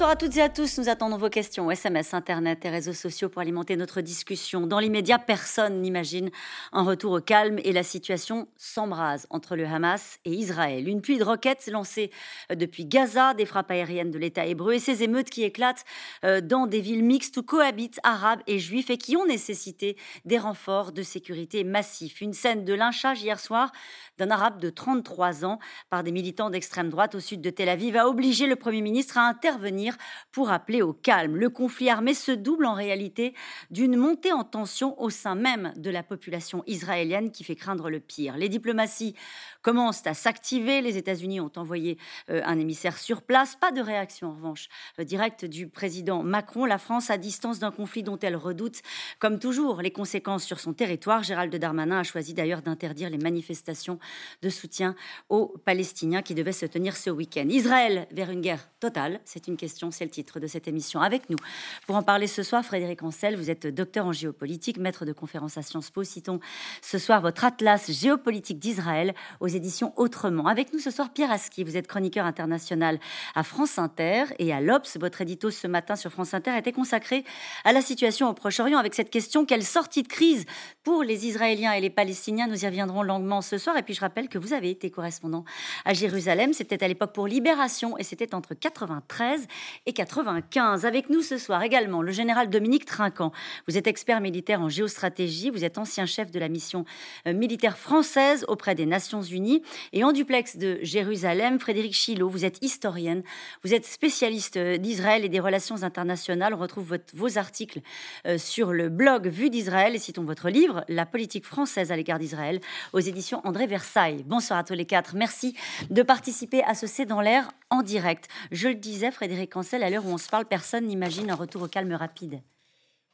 Bonsoir à toutes et à tous. Nous attendons vos questions, SMS, Internet et réseaux sociaux pour alimenter notre discussion. Dans l'immédiat, personne n'imagine un retour au calme et la situation s'embrase entre le Hamas et Israël. Une pluie de roquettes lancée euh, depuis Gaza, des frappes aériennes de l'État hébreu et ces émeutes qui éclatent euh, dans des villes mixtes où cohabitent arabes et juifs et qui ont nécessité des renforts de sécurité massifs. Une scène de lynchage hier soir d'un arabe de 33 ans par des militants d'extrême droite au sud de Tel Aviv a obligé le Premier ministre à intervenir pour appeler au calme. Le conflit armé se double en réalité d'une montée en tension au sein même de la population israélienne qui fait craindre le pire. Les diplomaties commencent à s'activer. Les États-Unis ont envoyé euh, un émissaire sur place. Pas de réaction, en revanche, euh, directe du président Macron. La France, à distance d'un conflit dont elle redoute, comme toujours, les conséquences sur son territoire. Gérald Darmanin a choisi d'ailleurs d'interdire les manifestations de soutien aux Palestiniens qui devaient se tenir ce week-end. Israël vers une guerre totale, c'est une question, c'est le titre de cette émission. Avec nous, pour en parler ce soir, Frédéric Ancel, vous êtes docteur en géopolitique, maître de conférence à Sciences Po. Citons ce soir votre atlas géopolitique d'Israël aux éditions Autrement. Avec nous ce soir, Pierre Aski, vous êtes chroniqueur international à France Inter et à l'Obs. Votre édito ce matin sur France Inter était consacré à la situation au Proche-Orient avec cette question quelle sortie de crise pour les Israéliens et les Palestiniens? Nous y reviendrons longuement ce soir. Et puis je rappelle que vous avez été correspondant à Jérusalem. C'était à l'époque pour Libération et c'était entre 93 et 95. Avec nous ce soir également le général Dominique Trinquant. Vous êtes expert militaire en géostratégie, vous êtes ancien chef de la mission euh, militaire française auprès des Nations Unies et en duplex de Jérusalem, Frédéric Chilot, vous êtes historienne, vous êtes spécialiste euh, d'Israël et des relations internationales. On retrouve vos articles euh, sur le blog Vue d'Israël et citons votre livre La politique française à l'égard d'Israël aux éditions André Versailles. Bonsoir à tous les quatre. Merci de participer à ce C'est dans l'air en direct. Je le disais, Frédéric Ancel, à l'heure où on se parle, personne n'imagine un retour au calme rapide.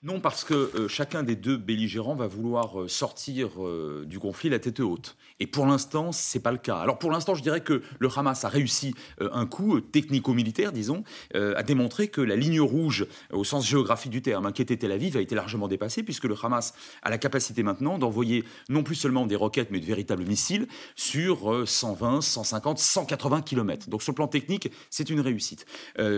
Non, parce que euh, chacun des deux belligérants va vouloir euh, sortir euh, du conflit la tête haute. Et pour l'instant, c'est pas le cas. Alors pour l'instant, je dirais que le Hamas a réussi un coup technico-militaire, disons, à démontrer que la ligne rouge, au sens géographique du terme, qui était Tel Aviv, a été largement dépassée, puisque le Hamas a la capacité maintenant d'envoyer non plus seulement des roquettes, mais de véritables missiles sur 120, 150, 180 km. Donc sur le plan technique, c'est une réussite.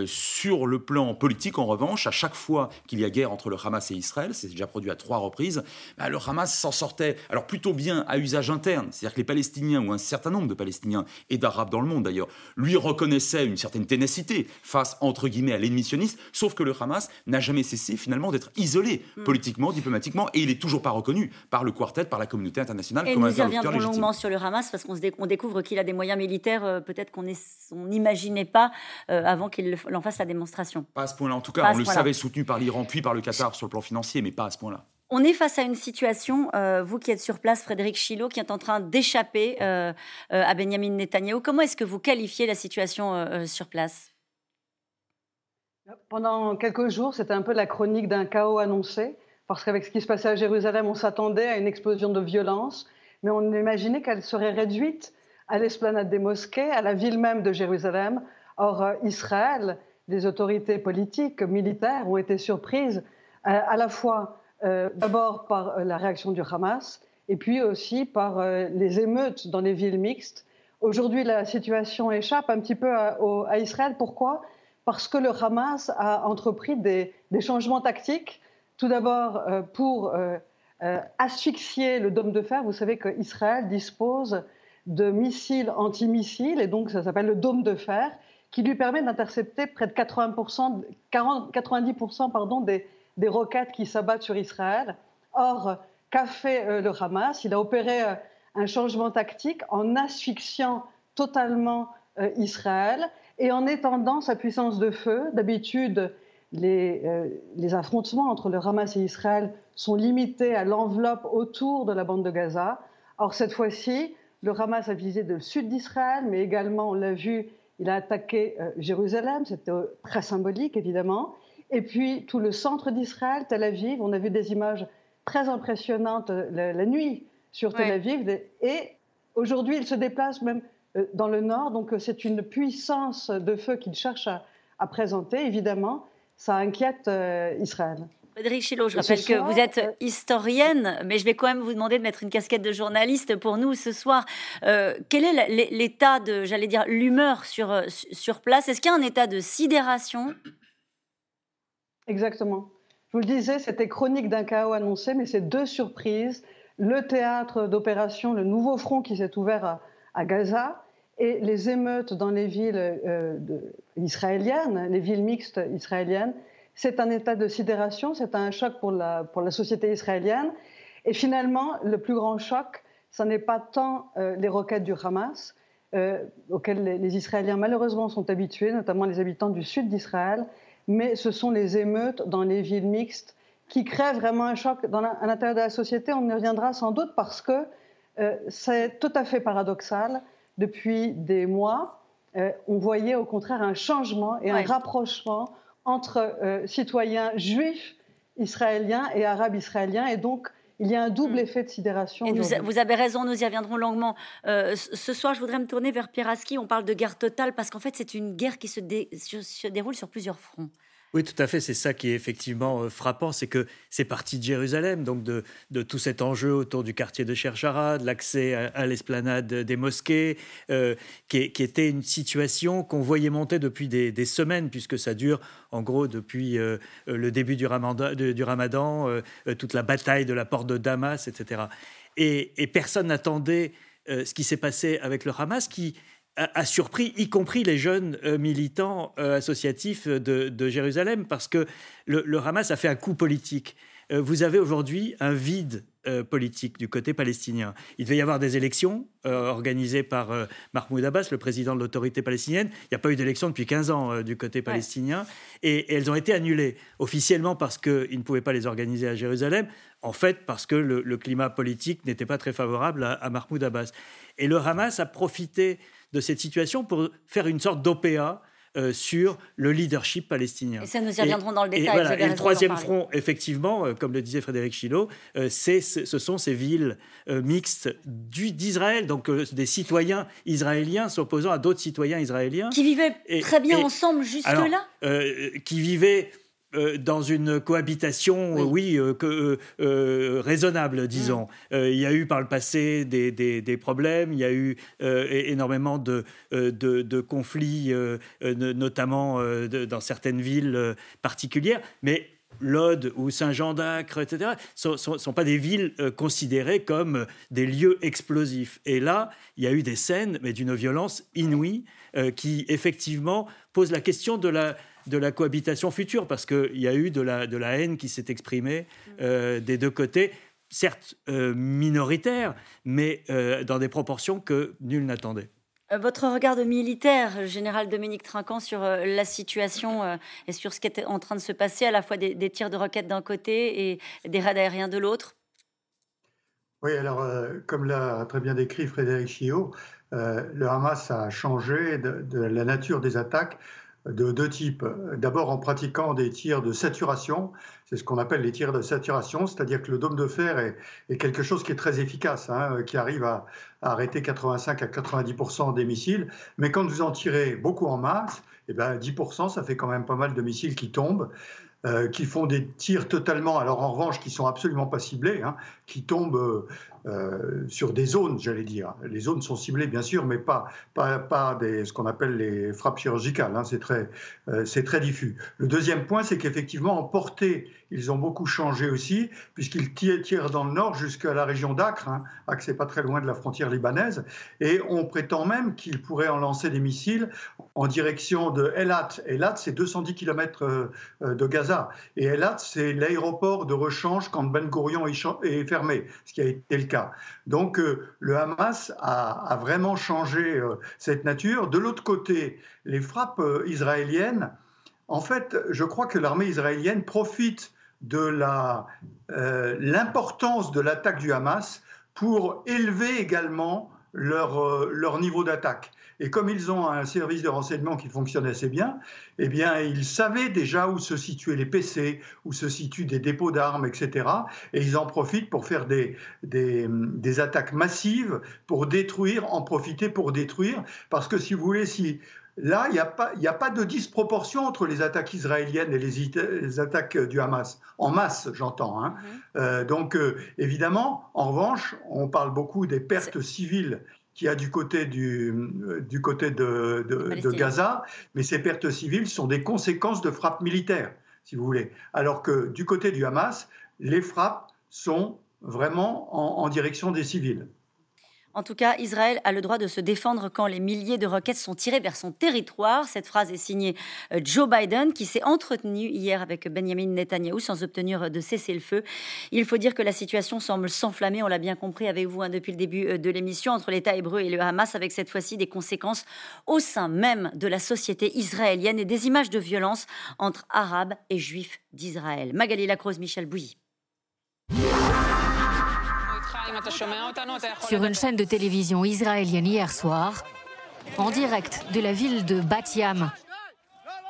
sur le plan politique, en revanche, à chaque fois qu'il y a guerre entre le Hamas et Israël, c'est déjà produit à trois reprises, bah, le Hamas s'en sortait alors plutôt bien à usage interne, c'est-à-dire que les Palestiniens, ou un certain nombre de Palestiniens, et d'Arabes dans le monde d'ailleurs, lui reconnaissaient une certaine ténacité face, entre guillemets, à l'ennemi sioniste, sauf que le Hamas n'a jamais cessé finalement d'être isolé hmm. politiquement, diplomatiquement, et il n'est toujours pas reconnu par le quartet, par la communauté internationale et comme reviendrons longuement sur le Hamas, parce qu'on découvre qu'il a des moyens militaires euh, peut-être qu'on n'imaginait pas euh, avant qu'il en fasse la démonstration. Pas à ce point-là, en tout cas, on le savait soutenu par l'Iran, puis par le Qatar sur plan financier, mais pas à ce point-là. On est face à une situation, euh, vous qui êtes sur place, Frédéric Chilot, qui est en train d'échapper euh, euh, à Benjamin Netanyahu. Comment est-ce que vous qualifiez la situation sur place? Pendant quelques jours, c'était un peu la chronique d'un chaos annoncé, parce qu'avec ce qui se passait à Jérusalem, on s'attendait à une explosion de violence, mais on imaginait qu'elle serait réduite à l'esplanade des mosquées, à la ville même de Jérusalem. Or, Israël, les autorités politiques, militaires ont été surprises à la fois euh, d'abord par euh, la réaction du Hamas et puis aussi par les émeutes dans les villes mixtes. Aujourd'hui, la situation échappe un petit peu à, Israël. Pourquoi? Parce que le Hamas a entrepris des, changements tactiques. Tout d'abord, pour asphyxier le dôme de fer. Vous savez qu'Israël dispose de missiles antimissiles, et donc ça s'appelle le dôme de fer, qui lui permet d'intercepter près de 80%, 40, 90% pardon, des, des roquettes qui s'abattent sur Israël. Or, qu'a fait euh, le Hamas? Il a opéré euh, un changement tactique en asphyxiant totalement euh, Israël et en étendant sa puissance de feu. D'habitude, les, les, affrontements entre le Hamas et Israël sont limités à l'enveloppe autour de la bande de Gaza. Or, cette fois-ci, le Hamas a visé le sud d'Israël, mais également, on l'a vu, il a attaqué Jérusalem, c'était très symbolique évidemment. Et puis tout le centre d'Israël, Tel Aviv, on a vu des images très impressionnantes euh, la, nuit sur Tel Aviv. Et aujourd'hui, il se déplace même euh, dans le nord. Donc euh, c'est une puissance de feu qu'il cherche à, présenter. Évidemment, ça inquiète Israël. Frédéric Chilot, je rappelle que vous êtes historienne, mais je vais quand même vous demander de mettre une casquette de journaliste pour nous ce soir. quel est l'état de, j'allais dire, l'humeur sur, sur place? Est-ce qu'il y a un état de sidération? Exactement. Je vous le disais, c'était chronique d'un chaos annoncé, mais c'est deux surprises. Le théâtre d'opération, le nouveau front qui s'est ouvert à, Gaza, et les émeutes dans les villes euh, israéliennes, les villes mixtes israéliennes. C'est un état de sidération, c'est un choc pour la, société israélienne. Et finalement, le plus grand choc, ce n'est pas tant euh, les roquettes du Hamas, euh, auxquelles les, Israéliens malheureusement sont habitués, notamment les habitants du sud d'Israël, mais ce sont les émeutes dans les villes mixtes qui créent vraiment un choc dans à l'intérieur de la société. On y reviendra sans doute parce que euh, c'est tout à fait paradoxal. Depuis des mois, on voyait au contraire un changement et un rapprochement entre citoyens juifs israéliens et arabes israéliens, et donc il y a un double mm. effet de sidération. Et vous avez raison, nous y reviendrons longuement. Euh, ce soir, je voudrais me tourner vers Pierre On parle de guerre totale parce qu'en fait, c'est une guerre qui se, se déroule sur plusieurs fronts. Oui, tout à fait. C'est ça qui est effectivement euh, frappant, c'est que c'est parti de Jérusalem, donc de, tout cet enjeu autour du quartier de Cherchara, de l'accès à, l'esplanade des mosquées, euh, qui, était une situation qu'on voyait monter depuis des, semaines, puisque ça dure en gros depuis euh, le début du ramadan, du ramadan toute la bataille de la porte de Damas, etc. Et, et personne n'attendait ce qui s'est passé avec le Hamas, qui a, surpris, y compris les jeunes euh, militants euh, associatifs de, Jérusalem, parce que le, Hamas a fait un coup politique. Euh, vous avez aujourd'hui un vide politique du côté palestinien. Il devait y avoir des élections organisées par Mahmoud Abbas, le président de l'autorité palestinienne. Il n'y a pas eu d'élection depuis 15 ans du côté palestinien. Et, elles ont été annulées, officiellement parce qu'ils ne pouvaient pas les organiser à Jérusalem, en fait parce que le, climat politique n'était pas très favorable à, à Mahmoud Abbas. Et le Hamas a profité de cette situation pour faire une sorte d'OPA euh, sur le leadership palestinien. Et ça, nous y reviendrons dans le détail. Et, le troisième front, effectivement, euh, comme le disait Frédéric Chilot, euh, ce sont ces villes mixtes d'Israël, donc des citoyens israéliens s'opposant à d'autres citoyens israéliens. Qui vivaient très bien ensemble jusque-là Qui vivaient euh, dans une cohabitation, oui, euh, euh, raisonnable, disons. Mm. il y a eu par le passé des, problèmes, il y a eu énormément de, de, conflits, notamment dans certaines villes particulières, mais Lod ou Saint-Jean d'Acre, etc., ne sont, pas des villes considérées comme des lieux explosifs. Et là, il y a eu des scènes, mais d'une violence inouïe, qui effectivement pose la question de la, de la cohabitation future, parce qu'il y a eu de la, de la haine qui s'est exprimée euh, des deux côtés, certes euh, minoritaire, mais euh, dans des proportions que nul n'attendait. Votre regard de militaire, général Dominique Trinquant, sur la situation et sur ce qui est en train de se passer, à la fois des, tirs de roquettes d'un côté et des raids aériens de l'autre? Oui, alors, comme l'a très bien décrit Frédéric Chiot, le Hamas a changé de la nature des attaques de deux types. D'abord en pratiquant des tirs de saturation, c'est ce qu'on appelle les tirs de saturation, c'est-à-dire que le dôme de fer est, quelque chose qui est très efficace, hein, qui arrive à, arrêter 85 à 90% des missiles, mais quand vous en tirez beaucoup en masse, eh ben 10%, ça fait quand même pas mal de missiles qui tombent. Euh, qui font des tirs totalement, alors en revanche, qui sont absolument pas ciblés, hein, qui tombent euh, sur des zones, j'allais dire. Les zones sont ciblées, bien sûr, mais pas, pas, des, ce qu'on appelle les frappes chirurgicales. Hein, c'est très, euh, très diffus. Le deuxième point, c'est qu'effectivement, en portée, ils ont beaucoup changé aussi, puisqu'ils tirent dans le nord jusqu'à la région d'Acre. Hein. Acre, c'est pas très loin de la frontière libanaise. Et on prétend même qu'ils pourraient en lancer des missiles en direction de Elat. Elat, c'est 210 km euh, de Gaza. Et Elat, c'est l'aéroport de rechange quand Ben Gurion est fermé, ce qui a été le cas. Donc euh, le Hamas a, vraiment changé euh, cette nature. De l'autre côté, les frappes euh, israéliennes, en fait, je crois que l'armée israélienne profite de l'importance de l'attaque du Hamas pour élever également leur niveau d'attaque. Et comme ils ont un service de renseignement qui fonctionne assez bien, eh bien, ils savaient déjà où se situaient les PC, où se situent des dépôts d'armes, etc. Et ils en profitent pour faire des, des, attaques massives, pour détruire, en profiter pour détruire. Parce que si vous voulez, si Là, il n'y a, pas, a pas de disproportion entre les attaques israéliennes et les, attaques du Hamas. En masse, j'entends. Hein. Mm-hmm. Euh, donc, euh, évidemment, en revanche, on parle beaucoup des pertes civiles qu'il y a du côté, du, euh, du côté de, de, Gaza, mais ces pertes civiles sont des conséquences de frappes militaires. si vous voulez. Alors que du côté du Hamas, les frappes sont vraiment en direction des civils. En tout cas, Israël a le droit de se défendre quand les milliers de roquettes sont tirées vers son territoire. Cette phrase est signée euh, Joe Biden, qui s'est entretenu hier avec Benjamin Netanyahu sans obtenir de cessez-le-feu. Il faut dire que la situation semble s'enflammer, on l'a bien compris avec vous hein, depuis le début euh, de l'émission, entre l'État hébreu et le Hamas, avec cette fois-ci des conséquences au sein même de la société israélienne et des images de violence entre Arabes et Juifs d'Israël. Magali Lacrose, Michel Bouilly. Sur une chaîne de télévision israélienne hier soir, en direct de la ville de Batiam,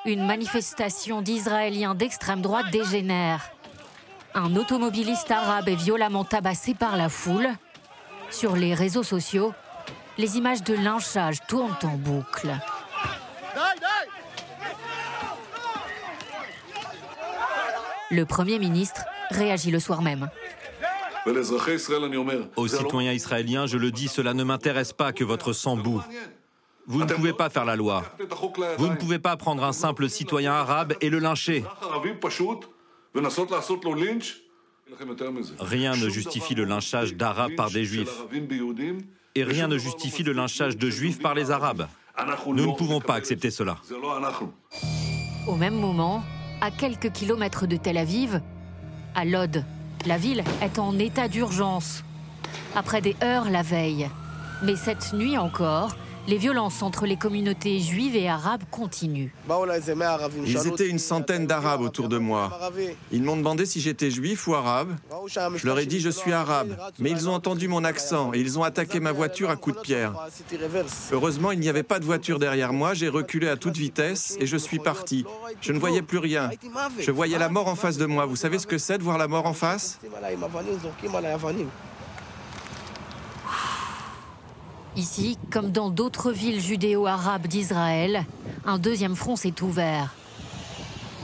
une manifestation d'Israéliens d'extrême droite dégénère. Un automobiliste arabe est violemment tabassé par la foule. Sur les réseaux sociaux, les images de lynchage tournent en boucle. Le Premier ministre réagit le soir même. Aux citoyens israéliens, je le dis, cela ne m'intéresse pas que votre sang boue. Vous ne pouvez pas faire la loi. Vous ne pouvez pas prendre un simple citoyen arabe et le lyncher. Rien ne justifie le lynchage d'arabes par des juifs. Et rien ne justifie le lynchage de juifs par les arabes. Nous ne pouvons pas accepter cela. Au même moment, à quelques kilomètres de Tel Aviv, à Lod, la ville est en état d'urgence. Après des heures la veille. Mais cette nuit encore, les violences entre les communautés juives et arabes continuent. Ils étaient une centaine d'Arabes autour de moi. Ils m'ont demandé si j'étais juif ou arabe. Je leur ai dit je suis arabe, mais ils ont entendu mon accent et ils ont attaqué ma voiture à coups de pierre. Heureusement, il n'y avait pas de voiture derrière moi, j'ai reculé à toute vitesse et je suis parti. Je ne voyais plus rien. Je voyais la mort en face de moi. Vous savez ce que c'est de voir la mort en face? Ici, comme dans d'autres villes judéo-arabes d'Israël, un deuxième front s'est ouvert.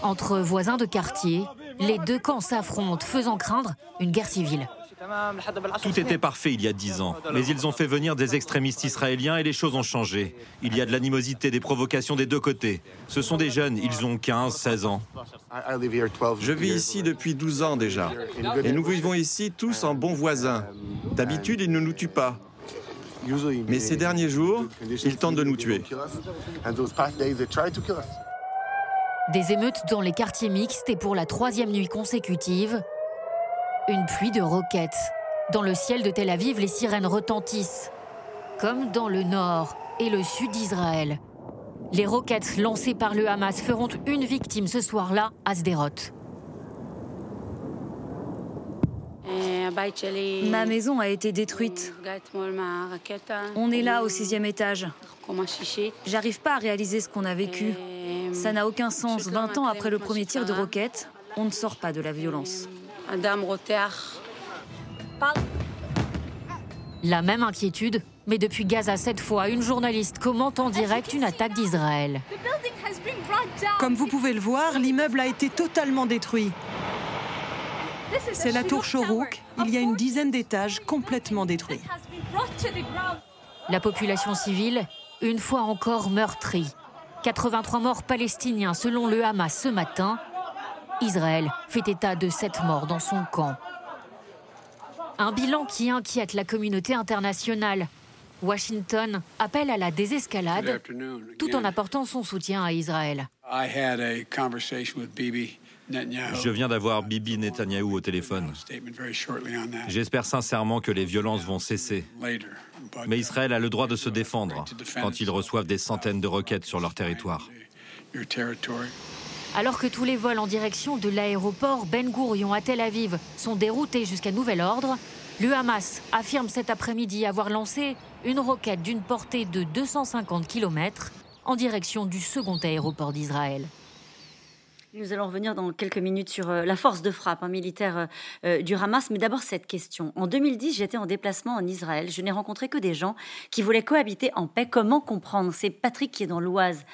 Entre voisins de quartier, les deux camps s'affrontent, faisant craindre une guerre civile. Tout était parfait il y a dix ans, mais ils ont fait venir des extrémistes israéliens et les choses ont changé. Il y a de l'animosité, des provocations des deux côtés. Ce sont des jeunes, ils ont 15, 16 ans. Je vis ici depuis 12 ans déjà. Et nous vivons ici tous en bons voisins. D'habitude, ils ne nous tuent pas. Mais ces derniers jours, ils tentent de nous tuer. Des émeutes dans les quartiers mixtes et pour la troisième nuit consécutive, une pluie de roquettes. Dans le ciel de Tel Aviv, les sirènes retentissent, comme dans le nord et le sud d'Israël. Les roquettes lancées par le Hamas feront une victime ce soir-là à Sderot. Ma maison a été détruite. On est là au sixième étage. J'arrive pas à réaliser ce qu'on a vécu. Ça n'a aucun sens. 20 ans après le premier tir de roquette, on ne sort pas de la violence. La même inquiétude, mais depuis Gaza cette fois, une journaliste commente en direct une attaque d'Israël. Comme vous pouvez le voir, l'immeuble a été totalement détruit. C'est la tour Shorouk. Il y a une dizaine d'étages complètement détruits. La population civile, une fois encore meurtrie. 83 morts palestiniens selon le Hamas ce matin. Israël fait état de 7 morts dans son camp. Un bilan qui inquiète la communauté internationale. Washington appelle à la désescalade tout en apportant son soutien à Israël. Je viens d'avoir Bibi Netanyahou au téléphone. J'espère sincèrement que les violences vont cesser. Mais Israël a le droit de se défendre quand ils reçoivent des centaines de roquettes sur leur territoire. Alors que tous les vols en direction de l'aéroport Ben Gurion à Tel Aviv sont déroutés jusqu'à nouvel ordre, le Hamas affirme cet après-midi avoir lancé une roquette d'une portée de 250 km en direction du second aéroport d'Israël. Nous allons revenir dans quelques minutes sur euh, la force de frappe hein, militaire euh, euh, du Hamas. Mais d'abord, cette question. En 2010, j'étais en déplacement en Israël. Je n'ai rencontré que des gens qui voulaient cohabiter en paix. Comment comprendre? C'est Patrick qui est dans l'Oise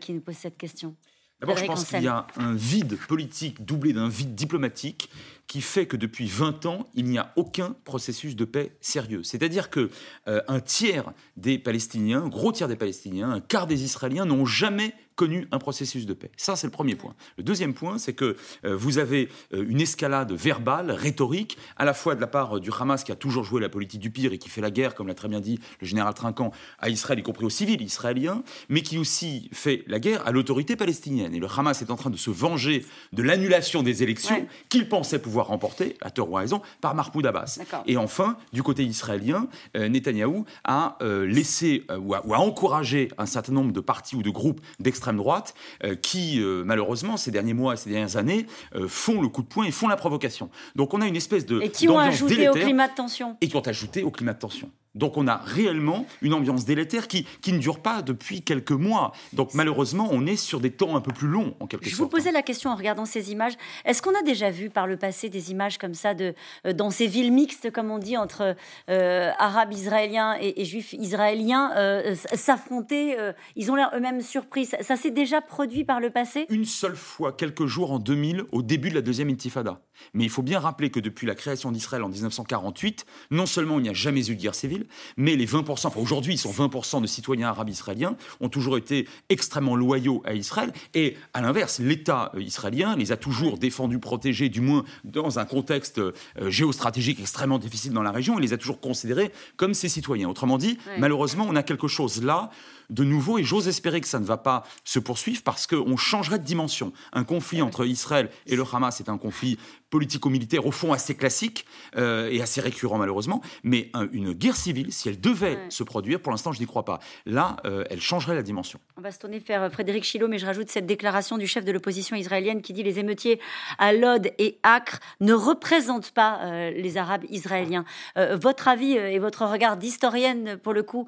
qui nous pose cette question. D'abord, je pense qu'il y a un vide politique doublé d'un vide diplomatique qui fait que depuis 20 ans, il n'y a aucun processus de paix sérieux. C'est-à-dire que un tiers des Palestiniens, un gros tiers des Palestiniens, un quart des Israéliens n'ont jamais connu un processus de paix. Ça, c'est le premier point. Le deuxième point, c'est que euh, vous avez euh, une escalade verbale, rhétorique, à la fois de la part du Hamas qui a toujours joué la politique du pire et qui fait la guerre, comme l'a très bien dit le général Trinquant, à Israël, y compris aux civils israéliens, mais qui aussi fait la guerre à l'autorité palestinienne. Et le Hamas est en train de se venger de l'annulation des élections qu'il pensait pouvoir remporter, à tort ou à raison, par Mahmoud Abbas. Et enfin, du côté israélien, euh, Netanyahou a laissé ou a, ou, a, encouragé un certain nombre de partis ou de groupes d'extrême droite euh, qui, euh, malheureusement, ces derniers mois et ces dernières années, euh, font le coup de poing et font la provocation. Donc on a une espèce de... Et qui ont ajouté au climat de tension? Et qui ont ajouté au climat de tension. Donc on a réellement une ambiance délétère qui, qui ne dure pas depuis quelques mois. Donc malheureusement, on est sur des temps un peu plus longs, en quelque sorte. Je vous posais la question en regardant ces images. Est-ce qu'on a déjà vu par le passé des images comme ça de, euh, dans ces villes mixtes, comme on dit, entre euh, arabes israéliens et, juifs israéliens euh, s'affronter Ils ont l'air eux-mêmes surpris. Ça, ça s'est déjà produit par le passé? Une seule fois, quelques jours en 2000, au début de la deuxième intifada. Mais il faut bien rappeler que depuis la création d'Israël en 1948, non seulement il n'y a jamais eu de guerre civile, mais les 20%, enfin aujourd'hui ils sont 20% de citoyens arabes israéliens, ont toujours été extrêmement loyaux à Israël. Et à l'inverse, l'État euh, israélien les a toujours défendus, protégés, du moins dans un contexte euh, géostratégique extrêmement difficile dans la région, et les a toujours considérés comme ses citoyens. Autrement dit, malheureusement, on a quelque chose là de nouveau, et j'ose espérer que ça ne va pas se poursuivre parce qu'on changerait de dimension. Un conflit entre Israël et le Hamas est un conflit politico-militaire au fond assez classique euh, et assez récurrent malheureusement, mais une guerre civile, si elle devait se produire, pour l'instant je n'y crois pas, là, euh, elle changerait la dimension. On va se tourner vers euh, Frédéric Chilot, mais je rajoute cette déclaration du chef de l'opposition israélienne qui dit les émeutiers à Lod et Acre ne représentent pas les Arabes israéliens. votre avis et votre regard d'historienne, pour le coup,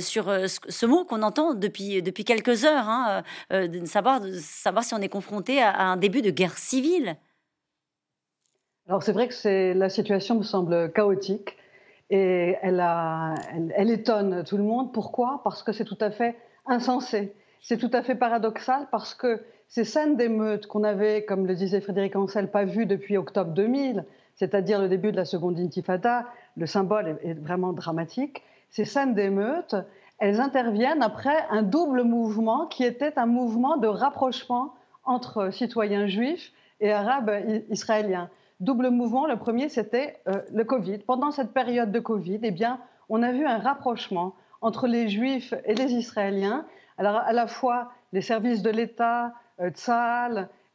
sur ce mot qu'on entend depuis, depuis quelques heures, hein, de savoir, de savoir si on est confronté à un début de guerre civile alors c'est vrai que la situation me semble chaotique et elle, a, elle, étonne tout le monde. Pourquoi? Parce que c'est tout à fait insensé. C'est tout à fait paradoxal parce que ces scènes d'émeutes qu'on avait, comme le disait Frédéric Ancel, pas vues depuis octobre 2000, c'est-à-dire le début de la seconde intifada, le symbole est vraiment dramatique. Ces scènes d'émeutes, elles interviennent après un double mouvement qui était un mouvement de rapprochement entre citoyens juifs et arabes israéliens double mouvement. Le premier, c'était euh, le Covid. Pendant cette période de Covid, eh bien, on a vu un rapprochement entre les Juifs et les Israéliens. Alors, à la fois, les services de l'État, euh,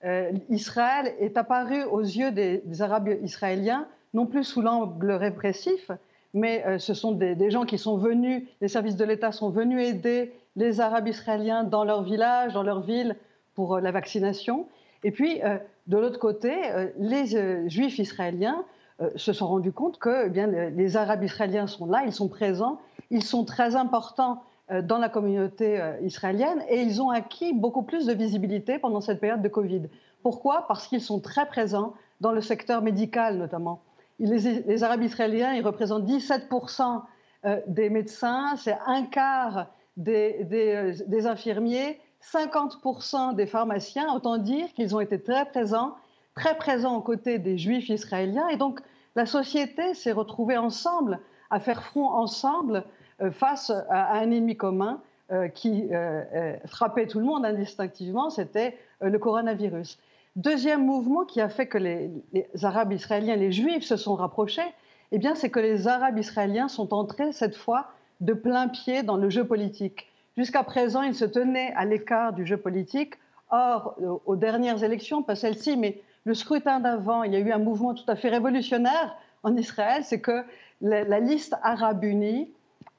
euh, Israël est apparu aux yeux des, Arabes israéliens, non plus sous l'angle répressif, mais ce sont des, gens qui sont venus, les services de l'État sont venus aider les Arabes israéliens dans leur village, dans leur ville, pour la vaccination. Et puis, de l'autre côté, euh, les euh, Juifs israéliens euh, se sont rendus compte que eh bien, les Arabes israéliens sont là, ils sont présents, ils sont très importants dans la communauté israélienne et ils ont acquis beaucoup plus de visibilité pendant cette période de Covid. Pourquoi? Parce qu'ils sont très présents dans le secteur médical notamment. Les, Arabes israéliens, ils représentent 17% des médecins, c'est un quart des, des infirmiers, 50% des pharmaciens, autant dire qu'ils ont été très présents, très présents aux côtés des juifs israéliens. Et donc, la société s'est retrouvée ensemble, à faire front ensemble euh, face à, un ennemi commun euh, qui euh, frappait tout le monde indistinctivement, c'était le coronavirus. Deuxième mouvement qui a fait que les, Arabes israéliens, les Juifs se sont rapprochés, eh bien, c'est que les Arabes israéliens sont entrés cette fois de plein pied dans le jeu politique. Jusqu'à présent, ils se tenaient à l'écart du jeu politique. Or, euh, aux dernières élections, pas celle-ci, mais le scrutin d'avant, il y a eu un mouvement tout à fait révolutionnaire en Israël, c'est que la, liste arabe unie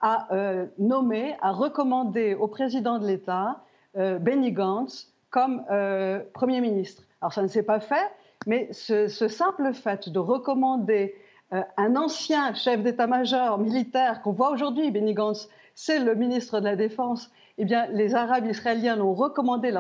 a euh, nommé, a recommandé au président de l'État, euh, Benny Gantz, comme Premier ministre. Alors ça ne s'est pas fait, mais ce, ce simple fait de recommander un ancien chef d'état-major militaire qu'on voit aujourd'hui, Benny Gantz, c'est le ministre de la Défense, eh bien, les Arabes israéliens l'ont recommandé,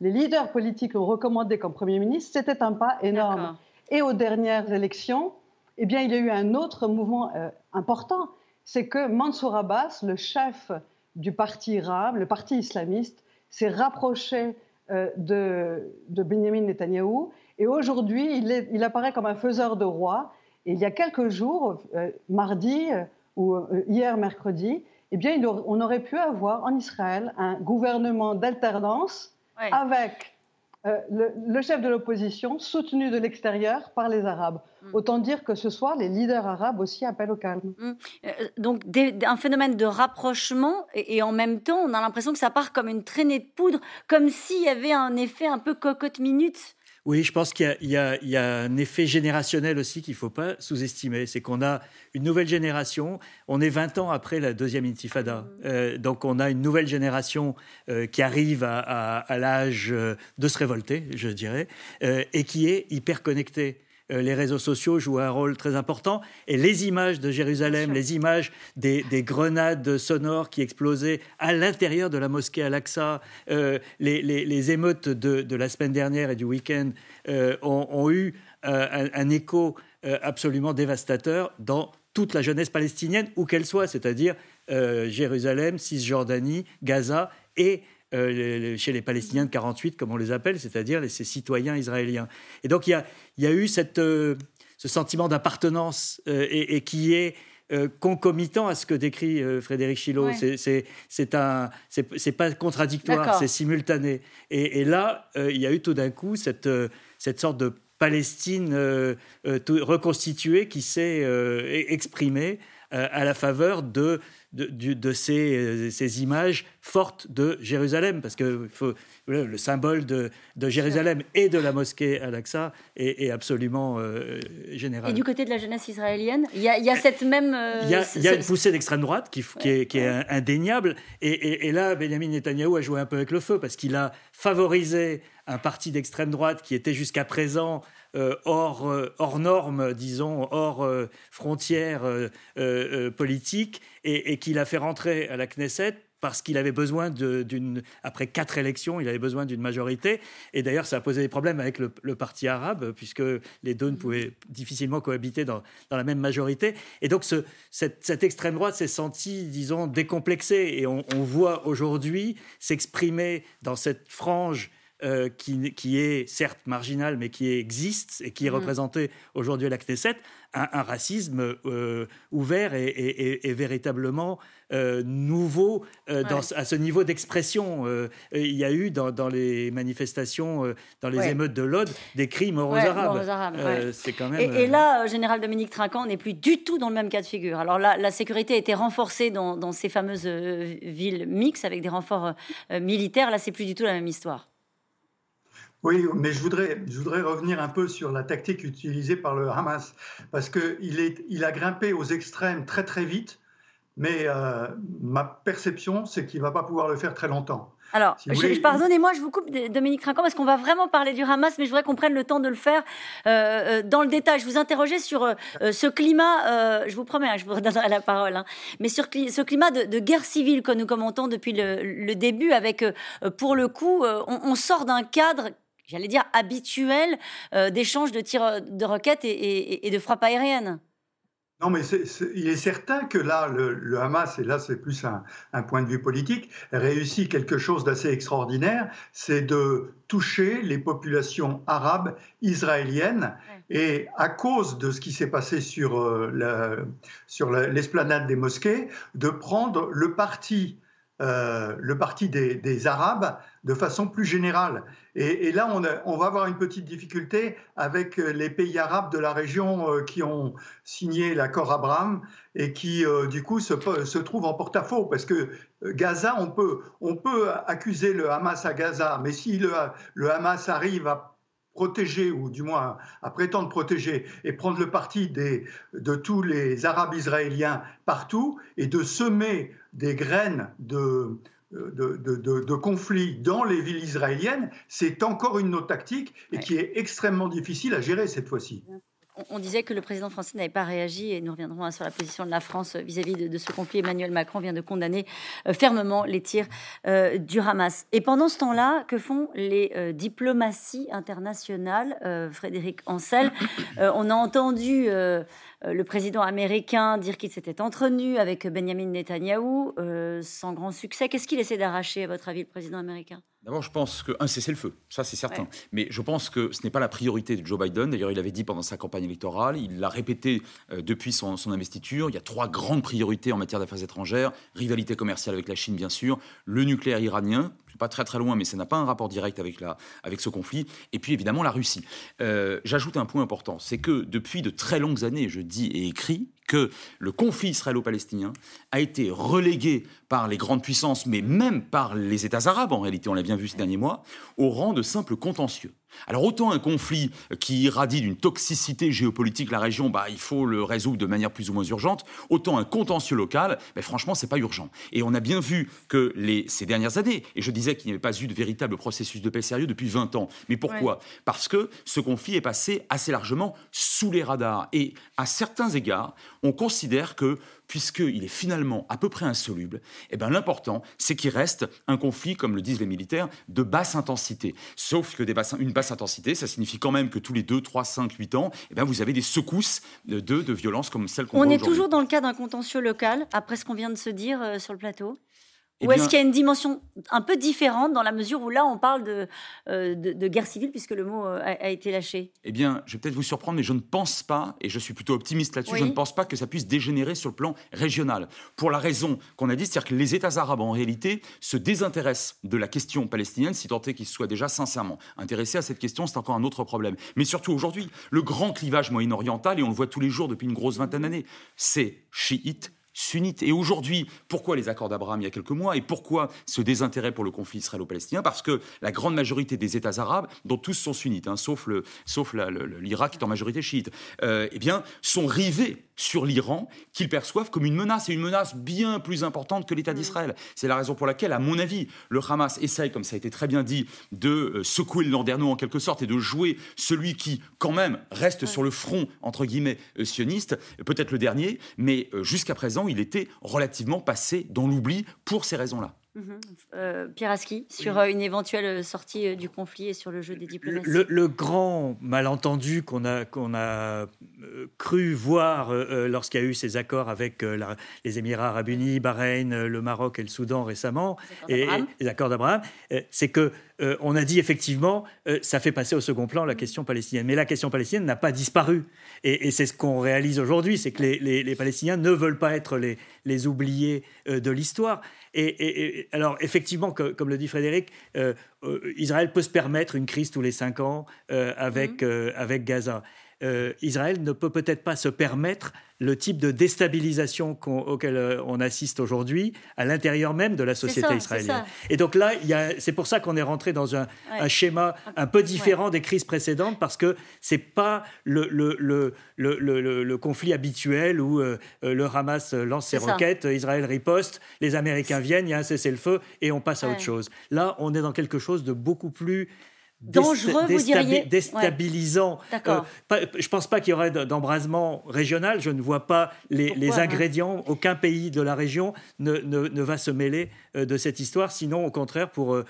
les leaders politiques l'ont recommandé comme Premier ministre, c'était un pas énorme. Et aux dernières élections, eh bien, il y a eu un autre mouvement euh, important, c'est que Mansour Abbas, le chef du parti arabe, le parti islamiste, s'est rapproché euh, de, Benjamin Netanyahou. Et aujourd'hui, il, apparaît comme un faiseur de roi. Et il y a quelques jours, euh, mardi ou hier mercredi, eh bien, on aurait pu avoir en Israël un gouvernement d'alternance avec euh, le, chef de l'opposition soutenu de l'extérieur par les Arabes. Mm. Autant dire que ce soir, les leaders arabes aussi appellent au calme. Mm. Euh, donc un phénomène de rapprochement et, en même temps, on a l'impression que ça part comme une traînée de poudre, comme s'il y avait un effet un peu cocotte minute oui, je pense qu'il y, y, a un effet générationnel aussi qu'il ne faut pas sous-estimer. C'est qu'on a une nouvelle génération. On est 20 ans après la deuxième intifada. Mmh. Euh, donc on a une nouvelle génération euh, qui arrive à, à l'âge euh, de se révolter, je dirais, et qui est hyper connectée. Euh, les réseaux sociaux jouent un rôle très important. Et les images de Jérusalem, les images des, grenades sonores qui explosaient à l'intérieur de la mosquée Al-Aqsa, euh, les, émeutes de, la semaine dernière et du week-end euh, ont, eu un, écho absolument dévastateur dans toute la jeunesse palestinienne, où qu'elle soit, c'est-à-dire Jérusalem, Cisjordanie, Gaza et euh, chez les Palestiniens de 48, comme on les appelle, c'est-à-dire ces citoyens israéliens. Et donc il y a, eu cette, euh, ce sentiment d'appartenance euh, et, qui est concomitant à ce que décrit Frédéric Chilot. C'est c'est pas contradictoire, c'est simultané. Et, là, il y a eu tout d'un coup cette, cette sorte de Palestine reconstituée qui s'est exprimée à la faveur de de, ces, ces, images fortes de Jérusalem, parce que le symbole de, Jérusalem et de la mosquée Al-Aqsa est, absolument euh, général. Et du côté de la jeunesse israélienne, il y a, cette même... Euh, il, y a, une poussée d'extrême droite qui, est, indéniable, et, et, là, Benjamin Netanyahu a joué un peu avec le feu, parce qu'il a favorisé un parti d'extrême droite qui était jusqu'à présent euh, hors, euh, hors normes, disons, hors euh, frontières politiques, et, qu'il a fait rentrer à la Knesset parce qu'il avait besoin d'une, après quatre élections, il avait besoin d'une majorité. Et d'ailleurs, ça a posé des problèmes avec le, parti arabe, puisque les deux ne pouvaient difficilement cohabiter dans, la même majorité. Et donc, ce, cette, extrême droite s'est sentie, disons, décomplexée. Et on, on voit aujourd'hui s'exprimer dans cette frange euh, qui, est certes marginal, mais qui existe et qui est mm. représenté aujourd'hui à la Knesset, un, racisme euh, ouvert et, véritablement euh, nouveau dans, à ce niveau d'expression. il y a eu dans, les manifestations, dans les émeutes de l'Aude, des crimes aux Arabes. c'est quand même, et, là, général Dominique Trinquant n'est plus du tout dans le même cas de figure. Alors là, la sécurité a été renforcée dans, dans ces fameuses villes mixtes avec des renforts militaires. Là, c'est plus du tout la même histoire. Oui, mais je voudrais, je voudrais revenir un peu sur la tactique utilisée par le Hamas, parce qu'il il a grimpé aux extrêmes très très vite, mais euh, ma perception, c'est qu'il ne va pas pouvoir le faire très longtemps. Alors, pardonnez-moi, je vous coupe, Dominique Trinquant, parce qu'on va vraiment parler du Hamas, mais je voudrais qu'on prenne le temps de le faire euh, euh, dans le détail. Je vous interrogeais sur ce climat, je vous promets, hein, je vous redonnerai la parole, hein, mais sur ce climat de, guerre civile que nous commentons depuis le, début, avec, pour le coup, on sort d'un cadre j'allais dire, habituel euh, d'échange de tirs de roquettes et, de frappes aériennes. Non, mais il est certain que là, le, Hamas, et là c'est plus un, point de vue politique, réussit quelque chose d'assez extraordinaire, c'est de toucher les populations arabes israéliennes. Et à cause de ce qui s'est passé sur, euh, sur l'esplanade des mosquées, de prendre le parti euh, le parti des, Arabes de façon plus générale. Et, là, on, va avoir une petite difficulté avec euh, les pays arabes de la région euh, qui ont signé l'accord Abraham et qui, du coup, se, trouvent en porte-à-faux. Parce que Gaza, on peut, accuser le Hamas à Gaza, mais si le Hamas arrive à protéger, ou du moins à prétendre protéger, et prendre le parti des, de tous les Arabes israéliens partout, et de semer des graines de, de, de, conflits dans les villes israéliennes, c'est encore une autre tactique et qui est extrêmement difficile à gérer cette fois-ci on disait que le président français n'avait pas réagi et nous reviendrons hein, sur la position de la France vis-à-vis de, ce conflit. Emmanuel Macron vient de condamner euh, fermement les tirs euh, du Hamas. Et pendant ce temps-là, que font les euh, diplomaties internationales Frédéric Ancel, on a entendu le président américain dire qu'il s'était entretenu avec Benjamin Netanyahou sans grand succès. Qu'est-ce qu'il essaie d'arracher, à votre avis, le président américain? D'abord, je pense qu'un cessez-le-feu, ça c'est certain. Mais je pense que ce n'est pas la priorité de Joe Biden. D'ailleurs, il l'avait dit pendant sa campagne électorale, il l'a répété euh, depuis son, investiture. Il y a trois grandes priorités en matière d'affaires étrangères rivalité commerciale avec la Chine, bien sûr, le nucléaire iranien, pas très très loin, mais ça n'a pas un rapport direct avec, la, avec ce conflit. Et puis évidemment la Russie. Euh, j'ajoute un point important, c'est que depuis de très longues années, je dis et écris, que le conflit israélo-palestinien a été relégué par les grandes puissances, mais même par les États arabes, en réalité, on l'a bien vu ces derniers mois, au rang de simple contentieux. Alors autant un conflit qui irradie d'une toxicité géopolitique la région, bah, il faut le résoudre de manière plus ou moins urgente, autant un contentieux local, bah, franchement, c'est pas urgent. Et on a bien vu que les, ces dernières années, et je disais qu'il n'y avait pas eu de véritable processus de paix sérieux depuis 20 ans. Mais pourquoi? Parce que ce conflit est passé assez largement sous les radars. Et à certains égards, on considère que puisqu'il est finalement à peu près insoluble, eh ben, l'important, c'est qu'il reste un conflit, comme le disent les militaires, de basse intensité. Sauf que des une basse intensité, ça signifie quand même que tous les 2, 3, 5, 8 ans, eh ben, vous avez des secousses de, de violence comme celles qu'on voit aujourd'hui. On est toujours dans le cas d'un contentieux local, après ce qu'on vient de se dire euh, sur le plateau? Eh Ou est-ce qu'il y a une dimension un peu différente dans la mesure où là on parle de, euh, de, guerre civile puisque le mot euh, a, été lâché? Eh bien, je vais peut-être vous surprendre, mais je ne pense pas, et je suis plutôt optimiste là-dessus, je ne pense pas que ça puisse dégénérer sur le plan régional. Pour la raison qu'on a dit, c'est-à-dire que les États arabes en réalité se désintéressent de la question palestinienne, si tant est qu'ils soient déjà sincèrement intéressés à cette question, c'est encore un autre problème. Mais surtout aujourd'hui, le grand clivage moyen-oriental, et on le voit tous les jours depuis une grosse vingtaine d'années, c'est chiite sunnites. Et aujourd'hui, pourquoi les accords d'Abraham il y a quelques mois et pourquoi ce désintérêt pour le conflit israélo-palestinien? Parce que la grande majorité des États arabes, dont tous sont sunnites, hein, sauf l'Irak qui est en majorité chiite, euh, eh bien, sont rivés sur l'Iran qu'ils perçoivent comme une menace, et une menace bien plus importante que l'État d'Israël. C'est la raison pour laquelle, à mon avis, le Hamas essaye, comme ça a été très bien dit, de euh, secouer le landerneau en quelque sorte et de jouer celui qui, quand même, reste sur le front, entre guillemets, euh, sioniste, peut-être le dernier, mais jusqu'à présent, il était relativement passé dans l'oubli pour ces raisons-là. Mhm. Euh, Pierre Aski, sur euh, une éventuelle sortie euh, du conflit et sur le jeu des diplomaties. Le, grand malentendu qu'on a, qu'on a cru voir lorsqu'il y a eu ces accords avec les Émirats arabes unis, Bahreïn, le Maroc et le Soudan récemment, et, les accords d'Abraham, c'est que on a dit effectivement, ça fait passer au second plan la question palestinienne. Mais la question palestinienne n'a pas disparu. Et, c'est ce qu'on réalise aujourd'hui, c'est que les, Palestiniens ne veulent pas être les, les oubliés de l'histoire. Et, alors, effectivement, comme, le dit Frédéric, euh, euh, Israël peut se permettre une crise tous les cinq ans euh, avec, mhm. avec Gaza. Israël ne peut peut-être pas se permettre le type de déstabilisation auquel euh, on assiste aujourd'hui à l'intérieur même de la société israélienne. Et donc là, c'est pour ça qu'on est rentré dans un, schéma un peu différent des crises précédentes parce que c'est pas le, le, le, le, conflit habituel où euh, le Hamas lance ses roquettes, Israël riposte, les Américains viennent, il y a un cessez-le-feu et on passe à autre chose. Là, on est dans quelque chose de beaucoup plus dangereux, vous diriez Déstabilisant. Euh, je ne pense pas qu'il y aurait d'embrasement régional. Je ne vois pas les, ingrédients. Aucun pays de la région ne, ne, va se mêler euh, de cette histoire, sinon au contraire pour euh,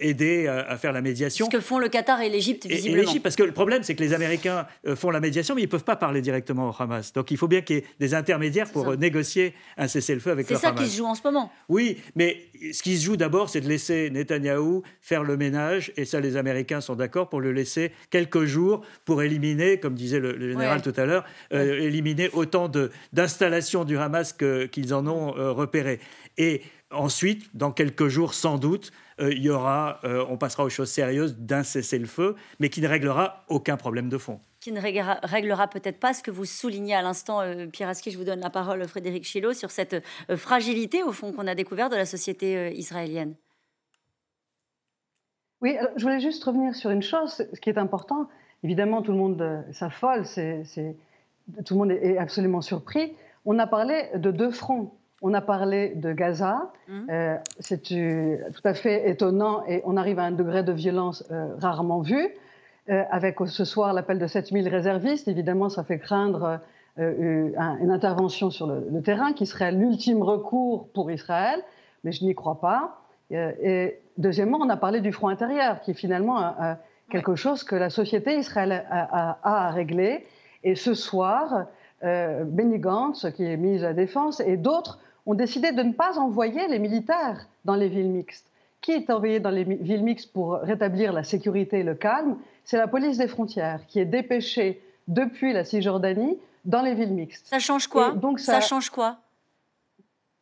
aider à, faire la médiation. Ce que font le Qatar et l'Égypte, visiblement. parce que le problème, c'est que les Américains font la médiation, mais ils ne peuvent pas parler directement au Hamas. Donc il faut bien qu'il y ait des intermédiaires pour négocier un cessez-le-feu avec le Hamas. C'est ça qui se joue en ce moment. Oui, mais ce qui se joue d'abord, c'est de laisser Netanyahou faire le ménage, et ça, les Américains sont d'accord pour le laisser quelques jours pour éliminer, comme disait le, général tout à l'heure, euh, éliminer autant d'installations du Hamas qu'ils en ont euh, repéré. Et ensuite, dans quelques jours, sans doute, euh, il y aura, on passera aux choses sérieuses d'un cessez-le-feu, mais qui ne réglera aucun problème de fond qui ne réglera, peut-être pas ce que vous soulignez à l'instant, euh, Pierre Aski, je vous donne la parole, Frédéric Chilo, sur cette euh, fragilité, au fond, qu'on a découvert de la société euh, israélienne. Oui, je voulais juste revenir sur une chose, ce qui est important. Évidemment, tout le monde s'affole, tout le monde est absolument surpris. On a parlé de deux fronts. On a parlé de Gaza, mmh. c'est tout à fait étonnant et on arrive à un degré de violence rarement vu. Euh, avec ce soir l'appel de 7000 réservistes, évidemment, ça fait craindre euh, une intervention sur le, terrain qui serait l'ultime recours pour Israël, mais je n'y crois pas. Euh, et deuxiemsement, on a parlé du front intérieur, qui est finalement quelque chose que la société israélienne a, à régler. Et ce soir, Benny Gantz, qui est ministre de la Défense, et d'autres ont décidé de ne pas envoyer les militaires dans les villes mixtes. Qui est envoyé dans les villes mixtes pour rétablir la sécurité et le calme? C'est la police des frontières qui est dépêchée depuis la Cisjordanie dans les villes mixtes. Ça change quoi? Donc ça... change quoi?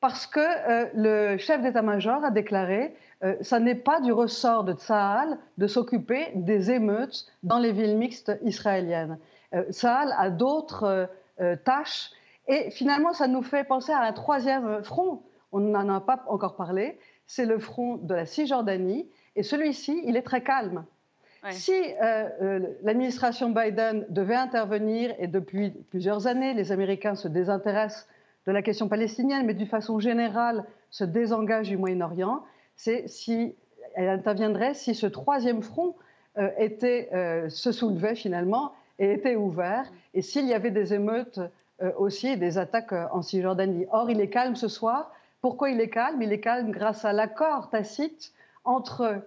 Parce que euh, le chef d'état-major a déclaré euh, ça n'est pas du ressort de Tsahal de s'occuper des émeutes dans les villes mixtes israéliennes. Euh, Tsahal a d'autres euh, tâches et finalement ça nous fait penser à un troisième front. On n'en a pas encore parlé. C'est le front de la Cisjordanie et celui-ci, il est très calme. Si l'administration Biden devait intervenir, et depuis plusieurs années, les Américains se désintéressent de la question palestinienne, mais d'une façon générale se désengagent du Moyen-Orient, c'est si elle interviendrait si ce troisième front euh, était, euh, se soulevait finalement et était ouvert, et s'il y avait des émeutes euh, aussi des attaques en Cisjordanie. Or, il est calme ce soir. Pourquoi il est calme? Il est calme grâce à l'accord tacite entre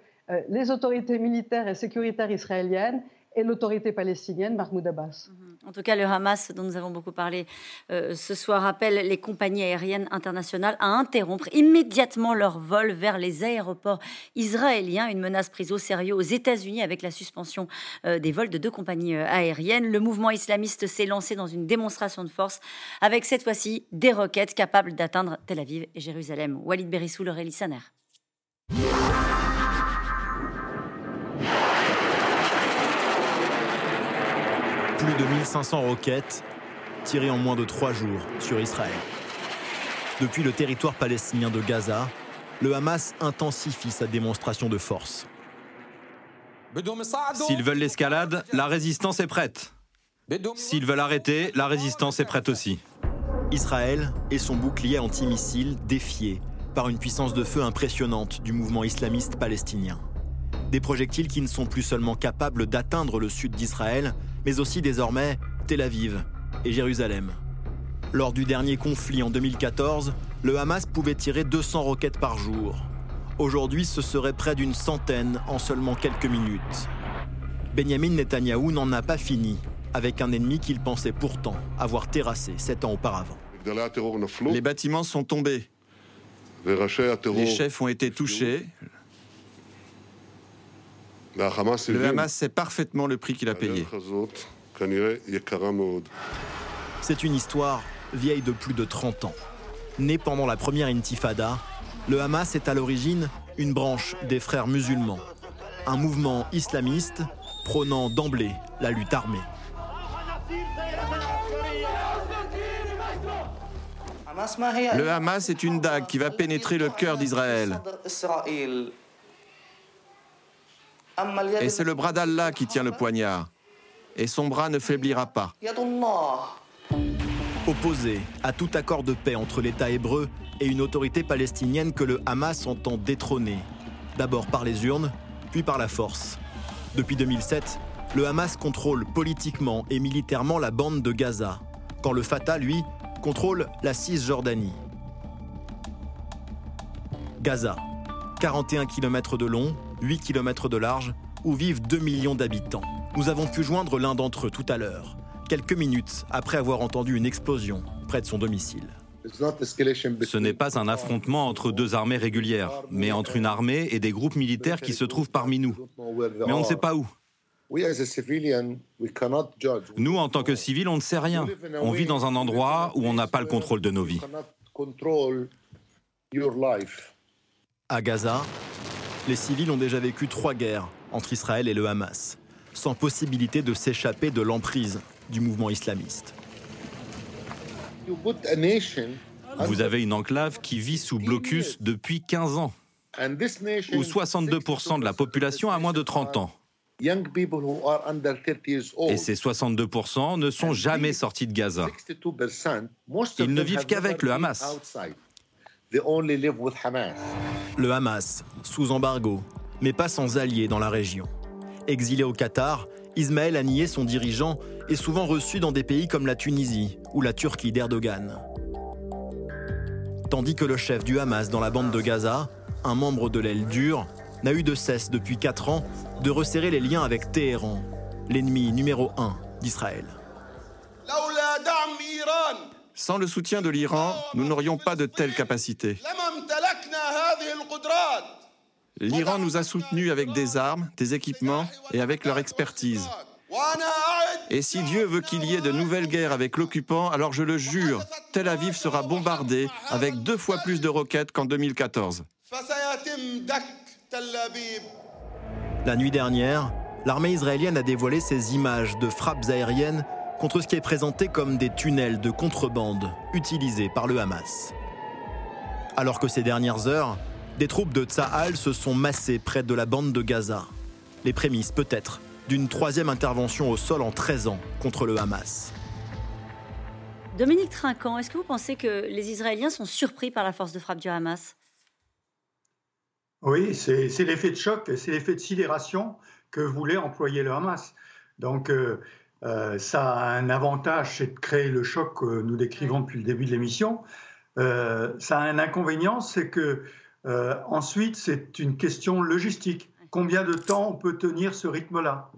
les autorités militaires et sécuritaires israéliennes et l'autorité palestinienne, Mahmoud Abbas. Mhm. En tout cas, le Hamas, dont nous avons beaucoup parlé euh, ce soir, appelle les compagnies aériennes internationales à interrompre immédiatement leur vol vers les aéroports israéliens. Une menace prise au sérieux aux États-Unis avec la suspension euh, des vols de deux compagnies euh, aériennes. Le mouvement islamiste s'est lancé dans une démonstration de force avec cette fois-ci des roquettes capables d'atteindre Tel Aviv et Jérusalem. Walid Berissou, Laurélie Saner. De 1500 roquettes tirées en moins de trois jours sur Israël. Depuis le territoire palestinien de Gaza, le Hamas intensifie sa démonstration de force. S'ils veulent l'escalade, la résistance est prête. S'ils veulent arrêter, la résistance est prête aussi. Israël et son bouclier antimissile défiés par une puissance de feu impressionnante du mouvement islamiste palestinien. Des projectiles qui ne sont plus seulement capables d'atteindre le sud d'Israël, mais aussi désormais Tel Aviv et Jérusalem. Lors du dernier conflit en 2014, le Hamas pouvait tirer 200 roquettes par jour. Aujourd'hui, ce serait près d'une centaine en seulement quelques minutes. Benjamin Netanyahou n'en a pas fini avec un ennemi qu'il pensait pourtant avoir terrassé sept ans auparavant. Les bâtiments sont tombés. Les chefs ont été touchés. Le Hamas sait parfaitement le prix qu'il a payé. C'est une histoire vieille de plus de 30 ans. Né pendant la première intifada, le Hamas est à l'origine une branche des frères musulmans, un mouvement islamiste prônant d'emblée la lutte armée. Le Hamas est une dague qui va pénétrer le cœur d'Israël. Et c'est le bras d'Allah qui tient le poignard. Et son bras ne faiblira pas. Opposé à tout accord de paix entre l'État hébreu et une autorité palestinienne que le Hamas entend détrôner, d'abord par les urnes, puis par la force. Depuis 2007, le Hamas contrôle politiquement et militairement la bande de Gaza, quand le Fatah, lui, contrôle la Cisjordanie. Gaza, 41 km de long, 8 km de large, où vivent 2 millions d'habitants. Nous avons pu joindre l'un d'entre eux tout à l'heure, quelques minutes après avoir entendu une explosion près de son domicile. Ce n'est pas un affrontement entre deux armées régulières, mais entre une armée et des groupes militaires qui se trouvent parmi nous. Mais on ne sait pas où. Nous, en tant que civils, on ne sait rien. On vit dans un endroit où on n'a pas le contrôle de nos vies. À Gaza, les civils ont déjà vécu trois guerres entre Israël et le Hamas, sans possibilité de s'échapper de l'emprise du mouvement islamiste. Vous avez une enclave qui vit sous blocus depuis 15 ans, où 62% de la population a moins de 30 ans. Et ces 62% ne sont jamais sortis de Gaza. Ils ne vivent qu'avec le Hamas. Le Hamas, sous embargo, mais pas sans alliés dans la région. Exilé au Qatar, Ismaël a nié son dirigeant et souvent reçu dans des pays comme la Tunisie ou la Turquie d'Erdogan. Tandis que le chef du Hamas dans la bande de Gaza, un membre de l'aile dure, n'a eu de cesse depuis 4 ans de resserrer les liens avec Téhéran, l'ennemi numéro 1 d'Israël. Sans le soutien de l'Iran, nous n'aurions pas de telles capacités. L'Iran nous a soutenus avec des armes, des équipements et avec leur expertise. Et si Dieu veut qu'il y ait de nouvelles guerres avec l'occupant, alors je le jure, Tel Aviv sera bombardé avec deux fois plus de roquettes qu'en 2014. La nuit dernière, l'armée israélienne a dévoilé ses images de frappes aériennes contre ce qui est présenté comme des tunnels de contrebande utilisés par le Hamas. Alors que ces dernières heures, des troupes de Tsahal se sont massées près de la bande de Gaza. Les prémices, peut-être, d'une troisième intervention au sol en 13 ans contre le Hamas. Dominique Trinquant, est-ce que vous pensez que les Israéliens sont surpris par la force de frappe du Hamas? Oui, c'est l'effet de choc, c'est l'effet de sidération que voulait employer le Hamas. Donc, euh, euh, ça a un avantage, c'est de créer le choc que nous décrivons depuis le début de l'émission. Euh, ça a un inconvénient, c'est que ensuite, c'est une question logistique. Combien de temps on peut tenir ce rythme-là?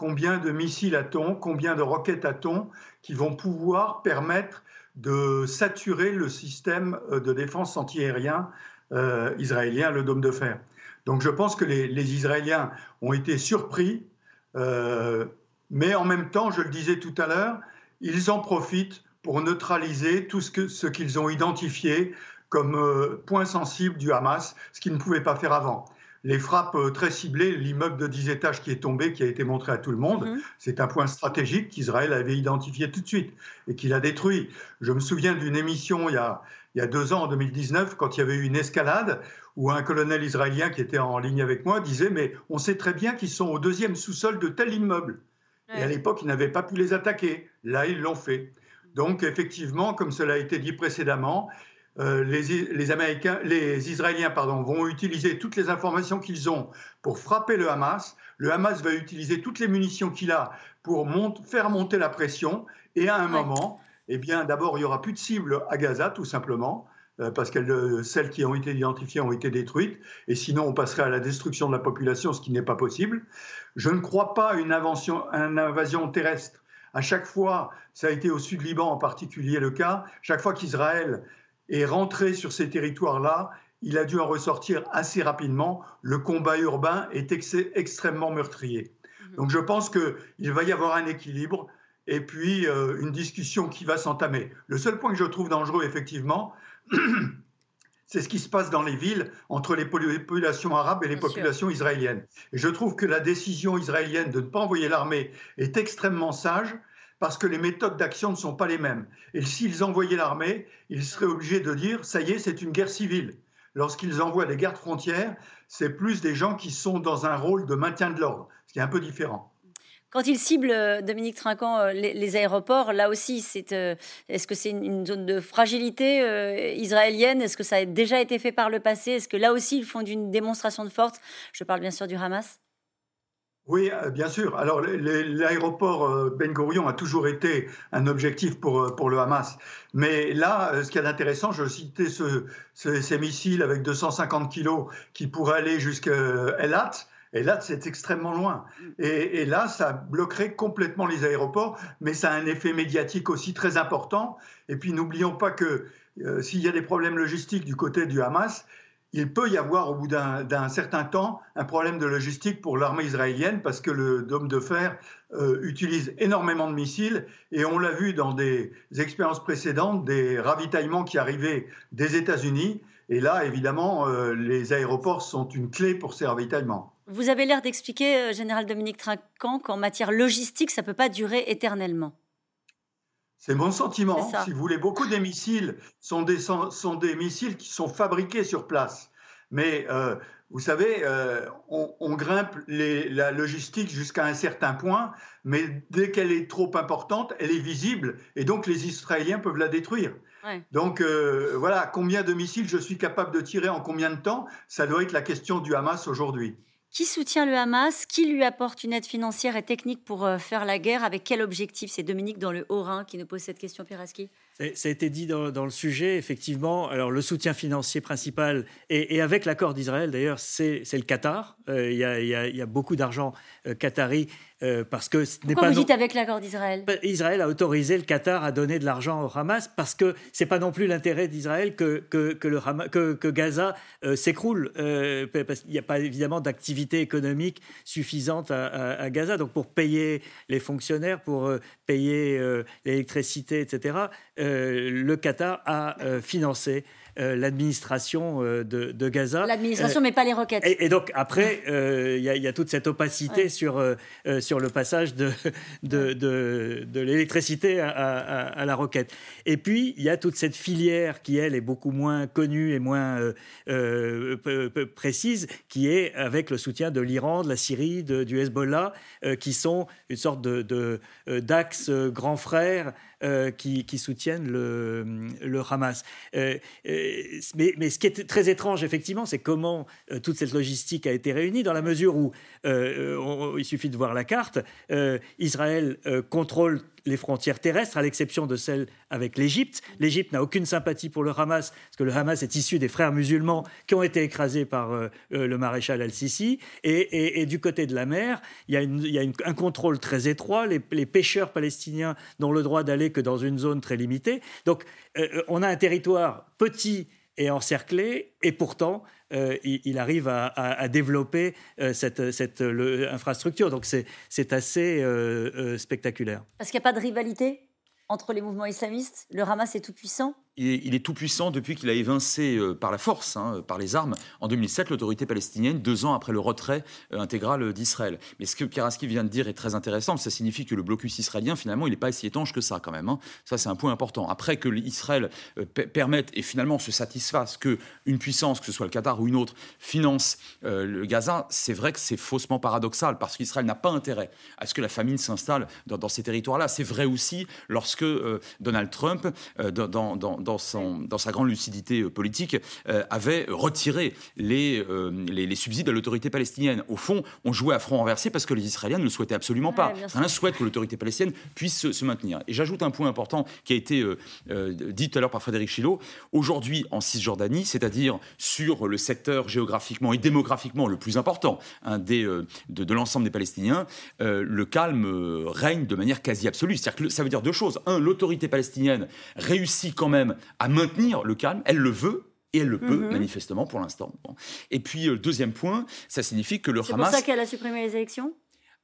Combien de missiles a-t-on? Combien de roquettes a-t-on qui vont pouvoir permettre de saturer le système euh, de défense antiaérien euh, israélien, le dôme de fer? Donc je pense que les, Israéliens ont été surpris, euh, mais en même temps, je le disais tout à l'heure, ils en profitent pour neutraliser tout ce qu'ils ont identifié comme point sensible du Hamas, ce qu'ils ne pouvaient pas faire avant les frappes euh, très ciblées, l'immeuble de 10 étages qui est tombé, qui a été montré à tout le monde, mhm. c'est un point stratégique qu'Israël avait identifié tout de suite et qu'il a détruit. Je me souviens d'une émission il y, a, il y a deux ans, en 2019, quand il y avait eu une escalade, où un colonel israélien qui était en ligne avec moi disait Mais on sait très bien qu'ils sont au deuxième sous-sol de tel immeuble. Et à l'époque, ils n'avaient pas pu les attaquer. Là, ils l'ont fait. Donc, effectivement, comme cela a été dit précédemment, euh, les, Américains, les Israéliens pardon, vont utiliser toutes les informations qu'ils ont pour frapper le Hamas. Le Hamas va utiliser toutes les munitions qu'il a pour faire monter la pression. Et à un moment, eh bien, d'abord, il y aura plus de cibles à Gaza, tout simplement, parce que euh, celles qui ont été identifiées ont été détruites. Et sinon, on passerait à la destruction de la population, ce qui n'est pas possible. Je ne crois pas à une, une invasion terrestre. À chaque fois, ça a été au sud Liban en particulier le cas, chaque fois qu'Israël et rentré sur ces territoires-là, il a dû en ressortir assez rapidement. Le combat urbain est extrêmement meurtrier. Mhm. Donc je pense qu'il va y avoir un équilibre et puis euh, une discussion qui va s'entamer. Le seul point que je trouve dangereux, effectivement, c'est ce qui se passe dans les villes entre les populations arabes et les populations israéliennes. Et je trouve que la décision israélienne de ne pas envoyer l'armée est extrêmement sage parce que les méthodes d'action ne sont pas les mêmes. Et s'ils envoyaient l'armée, ils seraient obligés de dire, ça y est, c'est une guerre civile. Lorsqu'ils envoient des gardes frontières, c'est plus des gens qui sont dans un rôle de maintien de l'ordre, ce qui est un peu différent. Quand ils ciblent, euh, Dominique Trinquant, euh, les, aéroports, là aussi, euh, est-ce que c'est une, zone de fragilité israélienne? Est-ce que ça a déjà été fait par le passé? Est-ce que là aussi, ils font une démonstration de force? Je parle bien sûr du Hamas. Oui, bien sûr. Alors, l'aéroport Ben Gurion a toujours été un objectif pour, pour le Hamas. Mais là, ce qui est intéressant, je citais ce, ces missiles avec 250 kilos qui pourraient aller jusqu'à Elat. Elat, c'est extrêmement loin. Et, et, là, ça bloquerait complètement les aéroports, mais ça a un effet médiatique aussi très important. Et puis, n'oublions pas que s'il y a des problèmes logistiques du côté du Hamas, il peut y avoir au bout d'un certain temps un problème de logistique pour l'armée israélienne parce que le dôme de fer euh, utilise énormément de missiles et on l'a vu dans des expériences précédentes, des ravitaillements qui arrivaient des États-Unis. Et là, évidemment, euh, les aéroports sont une clé pour ces ravitaillements. Vous avez l'air d'expliquer, euh, Général Dominique Trinquant, qu'en matière logistique, ça ne peut pas durer éternellement. C'est mon sentiment. Si vous voulez, beaucoup des missiles sont des, sont des missiles qui sont fabriqués sur place. Mais euh, vous savez, euh, on, grimpe la logistique jusqu'à un certain point, mais dès qu'elle est trop importante, elle est visible, et donc les Israéliens peuvent la détruire. Donc euh, voilà, combien de missiles je suis capable de tirer en combien de temps Ça doit être la question du Hamas aujourd'hui. Qui soutient le Hamas? Qui lui apporte une aide financière et technique pour euh, faire la guerre? Avec quel objectif? C'est Dominique dans le Haut-Rhin qui nous pose cette question, Piraski. Ça a été dit dans, le sujet, effectivement. Alors, le soutien financier principal, et, avec l'accord d'Israël d'ailleurs, c'est le Qatar, Il y, a beaucoup d'argent qatari euh, parce que ce n'est pas. vous dites avec l'accord d'Israël? Bah, Israël a autorisé le Qatar à donner de l'argent au Hamas parce que c'est pas non plus l'intérêt d'Israël que que, que, le que, que Gaza euh, s'écroule euh, parce qu'il n'y a pas évidemment d'activité économique suffisante à, à, Gaza. Donc pour payer les fonctionnaires, pour payer l'électricité, etc. le Qatar a financé euh, l'administration euh, de, Gaza. L'administration, mais pas les roquettes. Et, donc après, euh, il y, a toute cette opacité sur, sur le passage de, de, de, l'électricité à, la roquette. Et puis, il y a toute cette filière qui, elle, est beaucoup moins connue et moins précise, qui est avec le soutien de l'Iran, de la Syrie, du Hezbollah, qui sont une sorte de, d'axe grand frère euh, qui, soutiennent le, le Hamas. Euh, euh, mais, ce qui est très étrange, effectivement, c'est comment toute cette logistique a été réunie, dans la mesure où, il suffit de voir la carte, Israël contrôle les frontières terrestres, à l'exception de celles avec l'Égypte. L'Égypte n'a aucune sympathie pour le Hamas, parce que le Hamas est issu des frères musulmans qui ont été écrasés par euh, euh, le maréchal al-Sisi. Et, du côté de la mer, il y a, un contrôle très étroit. Les, pêcheurs palestiniens n'ont le droit d'aller que dans une zone très limitée. Donc, euh, on a un territoire petit et encerclé, et pourtant, il, arrive à, développer cette, cette infrastructure. Donc c'est assez spectaculaire. Parce qu'il n'y a pas de rivalité entre les mouvements islamistes? Le Hamas est tout puissant? Il est, tout puissant depuis qu'il a évincé euh, par la force, hein, par les armes, en 2007, l'autorité palestinienne, deux ans après le retrait euh, intégral d'Israël. Mais ce que Karaski vient de dire est très intéressant. Ça signifie que le blocus israélien, finalement, il n'est pas si étanche que ça, quand même. Hein. Ça, c'est un point important. Après que l'Israël euh, permette et finalement se satisfasse que une puissance, que ce soit le Qatar ou une autre, finance le Gaza, c'est vrai que c'est faussement paradoxal parce qu'Israël n'a pas intérêt à ce que la famine s'installe dans, ces territoires-là. C'est vrai aussi lorsque Donald Trump, dans dans, sa grande lucidité euh, politique, euh, avait retiré euh, les, les, subsides à l'autorité palestinienne. Au fond, on jouait à front renversé parce que les Israéliens ne le souhaitaient absolument pas. Un souhaite que l'autorité palestinienne puisse se, maintenir. Et j'ajoute un point important qui a été dit tout à l'heure par Frédéric Chilot. Aujourd'hui, en Cisjordanie, c'est-à-dire sur le secteur géographiquement et démographiquement le plus important hein, des, de, de l'ensemble des Palestiniens, le calme règne de manière quasi absolue. C'est-à-dire que ça veut dire deux choses. Un, l'autorité palestinienne réussit quand même à maintenir le calme. Elle le veut, et elle le peut, mhm. manifestement, pour l'instant. Et puis, euh, deuxième point, ça signifie que le Hamas... C'est pour ça qu'elle a supprimé les élections?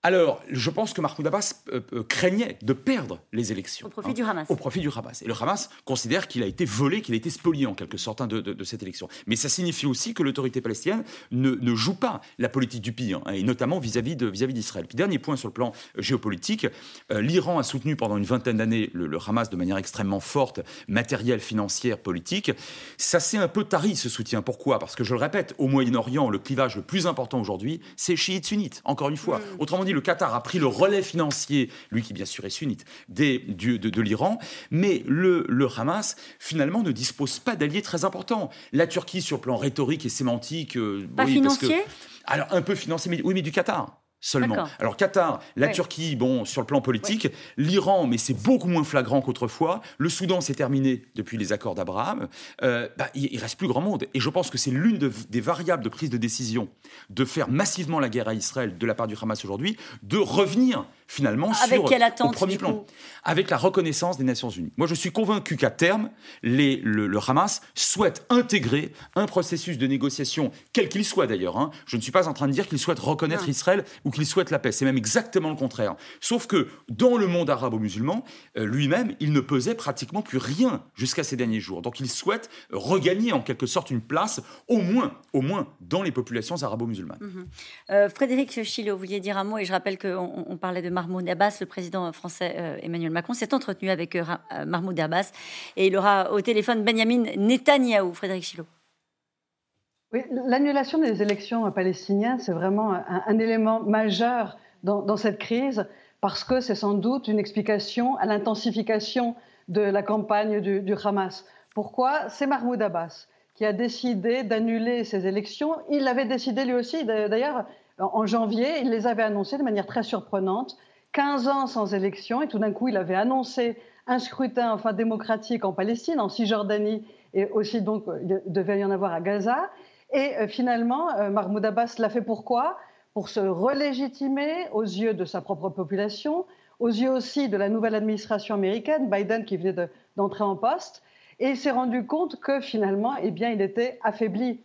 Alors, je pense que Mahmoud Abbas euh, euh, craignait de perdre les élections. Au profit du Hamas. Au profit du Hamas. Et le Hamas considère qu'il a été volé, qu'il a été spolié en quelque sorte hein, de, cette élection. Mais ça signifie aussi que l'autorité palestinienne ne, joue pas la politique du pire, hein, et notamment vis-à-vis d'Israël. Puis dernier point sur le plan euh, géopolitique, l'Iran a soutenu pendant une vingtaine d'années le, Hamas de manière extrêmement forte, matérielle, financière, politique. Ça s'est un peu tari ce soutien. Pourquoi? Parce que je le répète, au Moyen-Orient, le clivage le plus important aujourd'hui, c'est chiite-sunnite. Encore une fois. Mm. Autrement dit, le Qatar a pris le relais financier, lui qui bien sûr est sunnite, des, de, de, l'Iran, mais le, le, Hamas finalement ne dispose pas d'alliés très importants. La Turquie sur le plan rhétorique et sémantique, euh, pas financier? alors un peu financier, mais oui, mais du Qatar seulement. Alors Qatar, la Turquie, bon, sur le plan politique, l'Iran, mais c'est beaucoup moins flagrant qu'autrefois. Le Soudan, c'est terminé depuis les accords d'Abraham. Euh, bah, il, il, reste plus grand monde. Et je pense que c'est l'une des variables de prise de décision de faire massivement la guerre à Israël de la part du Hamas aujourd'hui, de revenir finalement Avec sur quelle attente, au premier plan, avec la reconnaissance des Nations Unies. Moi, je suis convaincu qu'à terme, les, le, Hamas souhaite intégrer un processus de négociation, quel qu'il soit d'ailleurs. Hein. Je ne suis pas en train de dire qu'il souhaite reconnaître Israël ou qu'il souhaite la paix. C'est même exactement le contraire. Sauf que dans le monde arabo-musulman, euh, lui-même, il ne pesait pratiquement plus rien jusqu'à ces derniers jours. Donc, il souhaite regagner en quelque sorte une place, au moins, au moins dans les populations arabo-musulmanes. Mhm. Euh, Frédéric Chilo, vous vouliez dire un mot, et je rappelle qu'on on parlait de Mahmoud Abbas, le président français euh, Emmanuel Macron s'est entretenu avec euh, euh, Mahmoud Abbas et il aura au téléphone Benjamin Netanyahou. Frédéric Chilo. Oui, l'annulation des élections palestiniennes, c'est vraiment un, élément majeur dans, cette crise parce que c'est sans doute une explication à l'intensification de la campagne du, du Hamas. Pourquoi? C'est Mahmoud Abbas qui a décidé d'annuler ces élections. Il l'avait décidé lui aussi, d'ailleurs, en janvier, il les avait annoncées de manière très surprenante. 15 ans sans élection et tout d'un coup, il avait annoncé un scrutin enfin démocratique en Palestine, en Cisjordanie et aussi donc il devait y en avoir à Gaza. Et euh, finalement, euh, Mahmoud Abbas l'a fait pourquoi? Pour se relégitimer aux yeux de sa propre population, aux yeux aussi de la nouvelle administration américaine, Biden qui venait d'entrer en poste, et s'est rendu compte que finalement, eh bien, il était affaibli.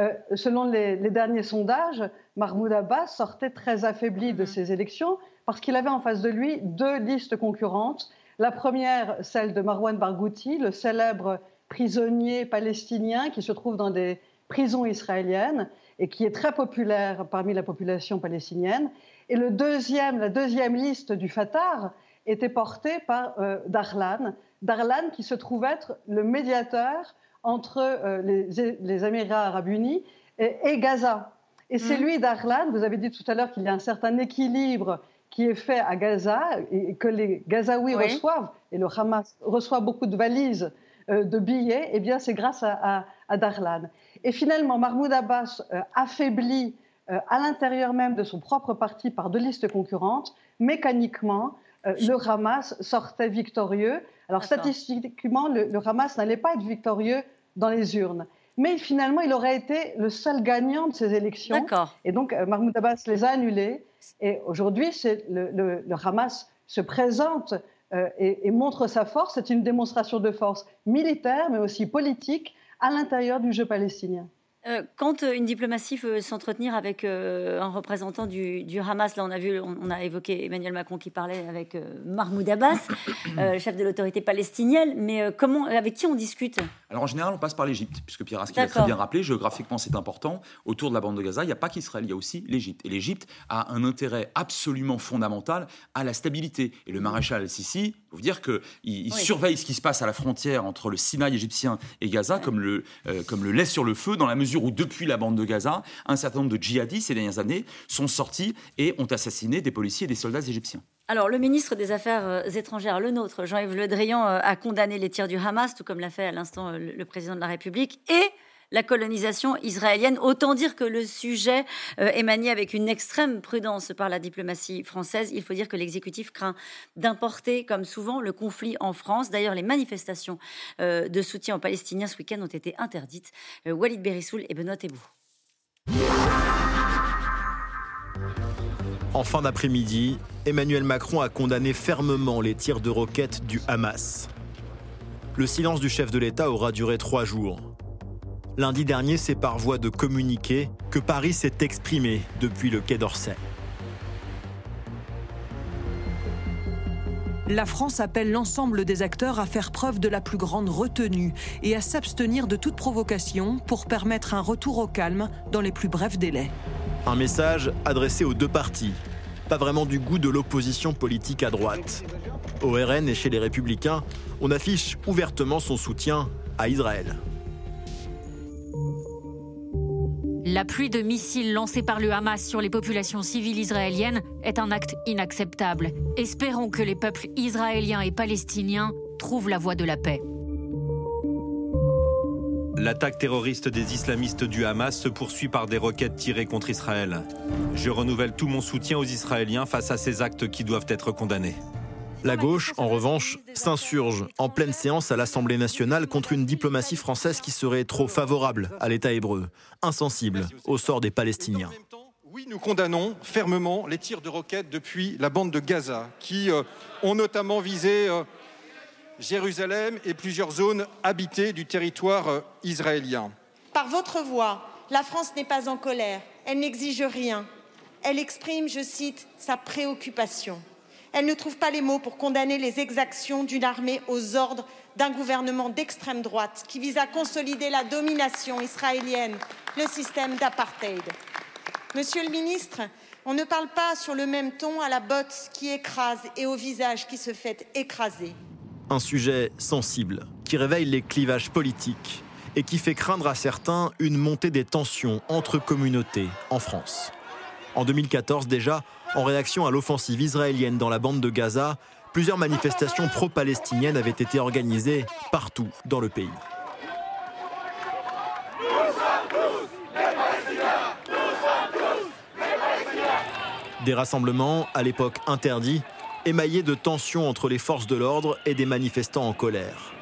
Euh, selon les, les, derniers sondages, Mahmoud Abbas sortait très affaibli de ces élections parce qu'il avait en face de lui deux listes concurrentes. La première, celle de Marwan Barghouti, le célèbre prisonnier palestinien qui se trouve dans des prisons israéliennes et qui est très populaire parmi la population palestinienne. Et le deuxième, la deuxième liste du Fatah était portée par euh, Darlan, Darlan qui se trouve être le médiateur entre euh, les, les, Émirats arabes unis et, Gaza. Et c'est mm. lui, Darlan, vous avez dit tout à l'heure qu'il y a un certain équilibre qui est fait à Gaza et que les Gazaouis reçoivent, et le Hamas reçoit beaucoup de valises euh, de billets, eh bien c'est grâce à, Darlan. Et finalement, Mahmoud Abbas euh, affaiblit euh, à l'intérieur même de son propre parti par deux listes concurrentes, mécaniquement, le Hamas sortait victorieux. Alors statistiquement, le, le Hamas n'allait pas être victorieux dans les urnes. Mais finalement, il aurait été le seul gagnant de ces élections. Et donc, Mahmoud Abbas les a annulées. Et aujourd'hui, le, Hamas se présente euh, et, montre sa force. C'est une démonstration de force militaire, mais aussi politique, à l'intérieur du jeu palestinien. Euh, quand euh, une diplomatie veut s'entretenir avec euh, un représentant du, Hamas, là on a vu, on, a évoqué Emmanuel Macron qui parlait avec Mahmoud Abbas, chef de l'autorité palestinienne, mais comment, avec qui on discute? Alors en général, on passe par l'Égypte, puisque Pierre Aski l'a très bien rappelé, géographiquement c'est important. Autour de la bande de Gaza, il n'y a pas qu'Israël, il y a aussi l'Égypte. Et l'Égypte a un intérêt absolument fondamental à la stabilité. Et le maréchal al-Sisi, il faut vous dire qu'il il surveille ce qui se passe à la frontière entre le Sinaï égyptien et Gaza, comme, le, comme le laisse sur le feu, dans la mesure depuis la bande de Gaza, un certain nombre de djihadistes ces dernières années sont sortis et ont assassiné des policiers et des soldats égyptiens. Alors, le ministre des Affaires euh, étrangères, le nôtre, Jean-Yves Le Drian, euh, a condamné les tirs du Hamas, tout comme l'a fait à l'instant euh, le président de la République, et la colonisation israélienne. Autant dire que le sujet euh, est manié avec une extrême prudence par la diplomatie française. Il faut dire que l'exécutif craint d'importer, comme souvent, le conflit en France. D'ailleurs, les manifestations euh, de soutien aux Palestiniens ce week-end ont été interdites. Euh, Walid Berissoul et Benoît Tebou. En fin d'après-midi, Emmanuel Macron a condamné fermement les tirs de roquettes du Hamas. Le silence du chef de l'État aura duré trois jours. Lundi dernier, c'est par voie de communiqué que Paris s'est exprimé depuis le Quai d'Orsay. La France appelle l'ensemble des acteurs à faire preuve de la plus grande retenue et à s'abstenir de toute provocation pour permettre un retour au calme dans les plus brefs délais. Un message adressé aux deux partis, pas vraiment du goût de l'opposition politique à droite. Au RN et chez les Républicains, on affiche ouvertement son soutien à Israël. La pluie de missiles lancés par le Hamas sur les populations civiles israéliennes est un acte inacceptable. Espérons que les peuples israéliens et palestiniens trouvent la voie de la paix. L'attaque terroriste des islamistes du Hamas se poursuit par des roquettes tirées contre Israël. Je renouvelle tout mon soutien aux Israéliens face à ces actes qui doivent être condamnés. La gauche, en revanche, s'insurge en pleine séance à l'Assemblée nationale contre une diplomatie française qui serait trop favorable à l'État hébreu, insensible au sort des Palestiniens. Oui, nous condamnons fermement les tirs de roquettes depuis la bande de Gaza, qui euh, ont notamment visé euh, Jérusalem et plusieurs zones habitées du territoire euh, israélien. Par votre voix, la France n'est pas en colère, elle n'exige rien. Elle exprime, je cite, sa préoccupation elle ne trouve pas les mots pour condamner les exactions d'une armée aux ordres d'un gouvernement d'extrême droite qui vise à consolider la domination israélienne, le système d'apartheid. Monsieur le ministre, on ne parle pas sur le même ton à la botte qui écrase et au visage qui se fait écraser. Un sujet sensible qui réveille les clivages politiques et qui fait craindre à certains une montée des tensions entre communautés en France. En 2014 déjà, en réaction à l'offensive israélienne dans la bande de Gaza, plusieurs manifestations pro-palestiniennes avaient été organisées partout dans le pays. Des rassemblements, à l'époque interdits, émaillés de tensions entre les forces de l'ordre et des manifestants en colère.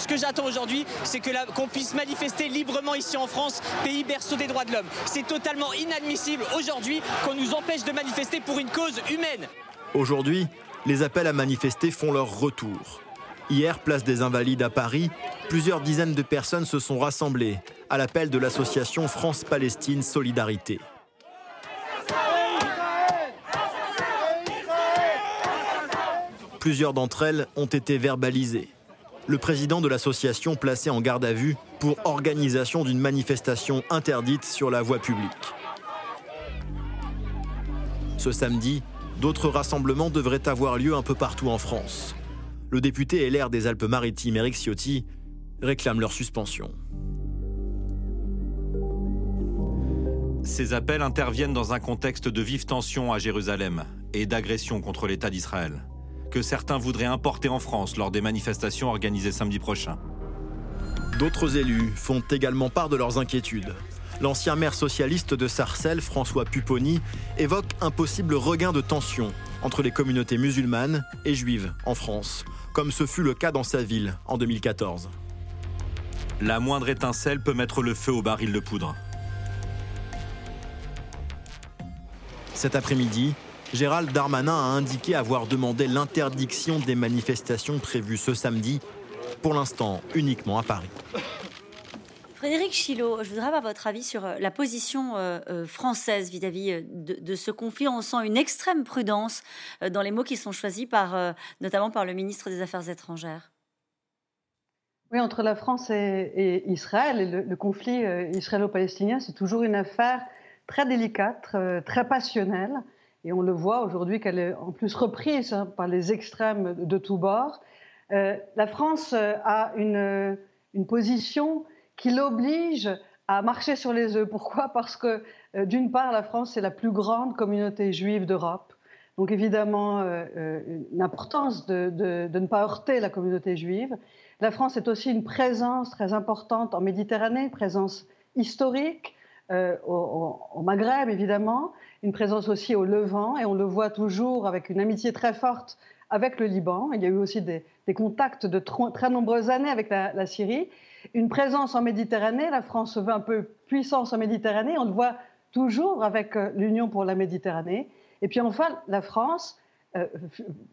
Ce que j'attends aujourd'hui, c'est qu'on puisse manifester librement ici en France, pays berceau des droits de l'homme. C'est totalement inadmissible aujourd'hui qu'on nous empêche de manifester pour une cause humaine. Aujourd'hui, les appels à manifester font leur retour. Hier, place des Invalides à Paris, plusieurs dizaines de personnes se sont rassemblées à l'appel de l'association France-Palestine Solidarité. Plusieurs d'entre elles ont été verbalisées. Le président de l'association placé en garde à vue pour organisation d'une manifestation interdite sur la voie publique. Ce samedi, d'autres rassemblements devraient avoir lieu un peu partout en France. Le député LR des Alpes-Maritimes, Eric Ciotti, réclame leur suspension. Ces appels interviennent dans un contexte de vive tension à Jérusalem et d'agression contre l'État d'Israël que certains voudraient importer en France lors des manifestations organisées samedi prochain. D'autres élus font également part de leurs inquiétudes. L'ancien maire socialiste de Sarcelles, François Pupponi, évoque un possible regain de tension entre les communautés musulmanes et juives en France, comme ce fut le cas dans sa ville en 2014. La moindre étincelle peut mettre le feu au baril de poudre. Cet après-midi, Gérald Darmanin a indiqué avoir demandé l'interdiction des manifestations prévues ce samedi, pour l'instant uniquement à Paris. Frédéric Chilot, je voudrais avoir votre avis sur euh, la position euh, euh, française vis-à-vis de, ce conflit. On sent une extrême prudence dans les mots qui sont choisis par, notamment par le ministre des Affaires étrangères. Oui, entre la France et, Israël, et le conflit israélo-palestinien, c'est toujours une affaire très délicate, très passionnelle. Et on le voit aujourd'hui qu'elle est en plus reprise hein, par les extrêmes de tous bords. Euh, la France euh, a une, une position qui l'oblige à marcher sur les œufs. Pourquoi? Parce que, euh, d'une part, la France est la plus grande communauté juive d'Europe. Donc, évidemment, une importance de, de, de, ne pas heurter la communauté juive. La France est aussi une présence très importante en Méditerranée, une présence historique au, au, Maghreb, évidemment une présence aussi au Levant, et on le voit toujours avec une amitié très forte avec le Liban. Il y a eu aussi des, contacts de très nombreuses années avec la, Syrie. Une présence en Méditerranée, la France veut un peu puissance en Méditerranée, on le voit toujours avec euh, l'Union pour la Méditerranée. Et puis enfin, la France, euh,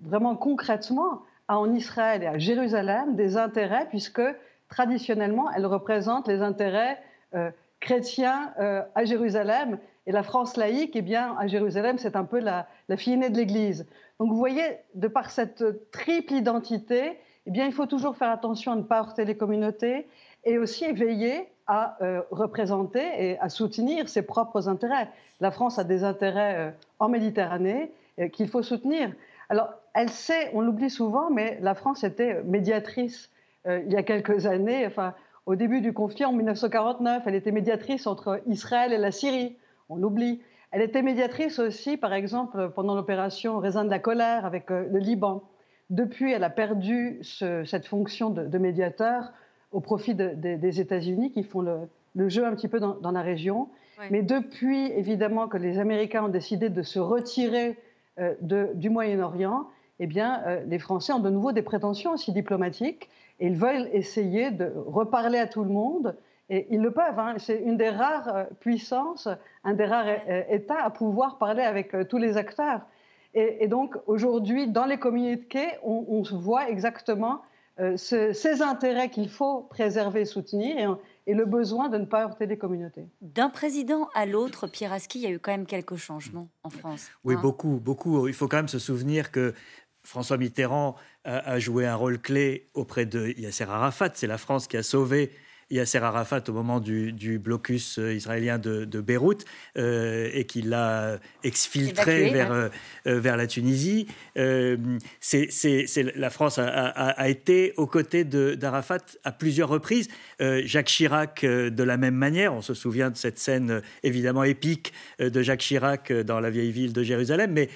vraiment concrètement, a en Israël et à Jérusalem des intérêts, puisque traditionnellement, elle représente les intérêts euh, chrétiens à Jérusalem et la France laïque, eh bien, à Jérusalem, c'est un peu la, fille aînée de l'Église. Donc vous voyez, de par cette triple identité, eh bien, il faut toujours faire attention à ne pas heurter les communautés et aussi veiller à euh, représenter et à soutenir ses propres intérêts. La France a des intérêts euh, en Méditerranée euh, qu'il faut soutenir. Alors, elle sait, on l'oublie souvent, mais la France était médiatrice il y a quelques années. Enfin, au début du conflit en 1949, elle était médiatrice entre Israël et la Syrie on l'oublie. Elle était médiatrice aussi, par exemple, pendant l'opération Raisin de la colère avec euh, le Liban. Depuis, elle a perdu cette fonction de, médiateur au profit des États-Unis qui font le, jeu un petit peu dans, la région. Mais depuis, évidemment, que les Américains ont décidé de se retirer euh, du Moyen-Orient, eh bien, euh, les Français ont de nouveau des prétentions aussi diplomatiques et ils veulent essayer de reparler à tout le monde et ils le peuvent. Hein. C'est une des rares euh, puissances, un des rares euh, États à pouvoir parler avec euh, tous les acteurs. Et, donc aujourd'hui, dans les communiqués, on, on voit exactement ces intérêts qu'il faut préserver et soutenir et, le besoin de ne pas heurter les communautés. D'un président à l'autre, Pierre Aski, il y a eu quand même quelques changements en France. Oui, hein. beaucoup, beaucoup. Il faut quand même se souvenir que François Mitterrand a, joué un rôle clé auprès de Yasser Arafat. C'est la France qui a sauvé Yasser Arafat au moment du, blocus euh, israélien de, Beyrouth euh, et qui l'a exfiltré vers, euh, vers la Tunisie. c'est, la France a, été aux côtés d'Arafat à plusieurs reprises. Jacques Chirac de la même manière. On se souvient de cette scène évidemment épique de Jacques Chirac dans la vieille ville de Jérusalem. Mais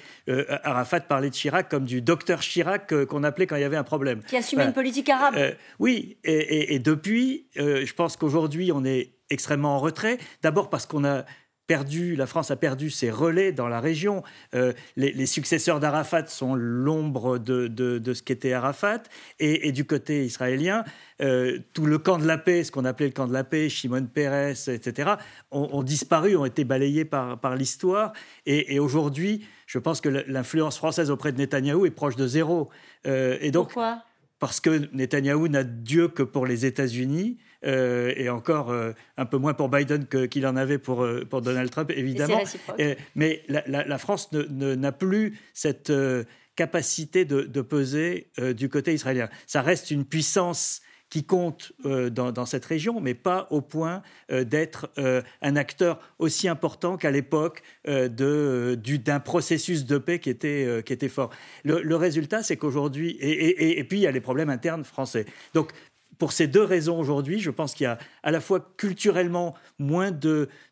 Arafat parlait de Chirac comme du docteur Chirac qu'on appelait quand il y avait un problème. Qui assumait une politique arabe. oui, et, et depuis je pense qu'aujourd'hui, on est extrêmement en retrait. D'abord parce qu'on a perdu, la France a perdu ses relais dans la région. Euh, les, successeurs d'Arafat sont l'ombre de, de, ce qu'était Arafat. Et, du côté israélien, euh, tout le camp de la paix, ce qu'on appelait le camp de la paix, Shimon Peres, etc., ont, disparu, ont été balayés par, par l'histoire. Et, aujourd'hui, je pense que l'influence française auprès de Netanyahou est proche de zéro. et donc, Pourquoi? Parce que Netanyahou n'a Dieu que pour les États-Unis. Euh, et encore euh, un peu moins pour Biden qu'il en avait pour, euh, pour Donald Trump, évidemment. mais la, France n'a plus cette capacité de, peser du côté israélien. Ça reste une puissance qui compte dans, cette région, mais pas au point d'être un acteur aussi important qu'à l'époque d'un processus de paix qui était, qui était fort. Le, résultat, c'est qu'aujourd'hui, et, et, puis il y a les problèmes internes français. Donc pour ces deux raisons aujourd'hui, je pense qu'il y a à la fois culturellement moins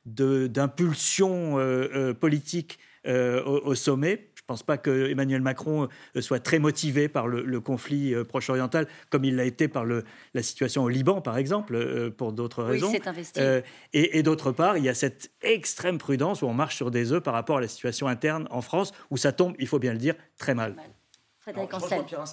d'impulsion euh, euh, politique euh, au, sommet. Je ne pense pas que Emmanuel Macron soit très motivé par le, conflit proche-oriental, comme il l'a été par la situation au Liban, par exemple, pour d'autres raisons. et, et d'autre part, il y a cette extrême prudence où on marche sur des œufs par rapport à la situation interne en France, où ça tombe, il faut bien le dire, très mal. Frédéric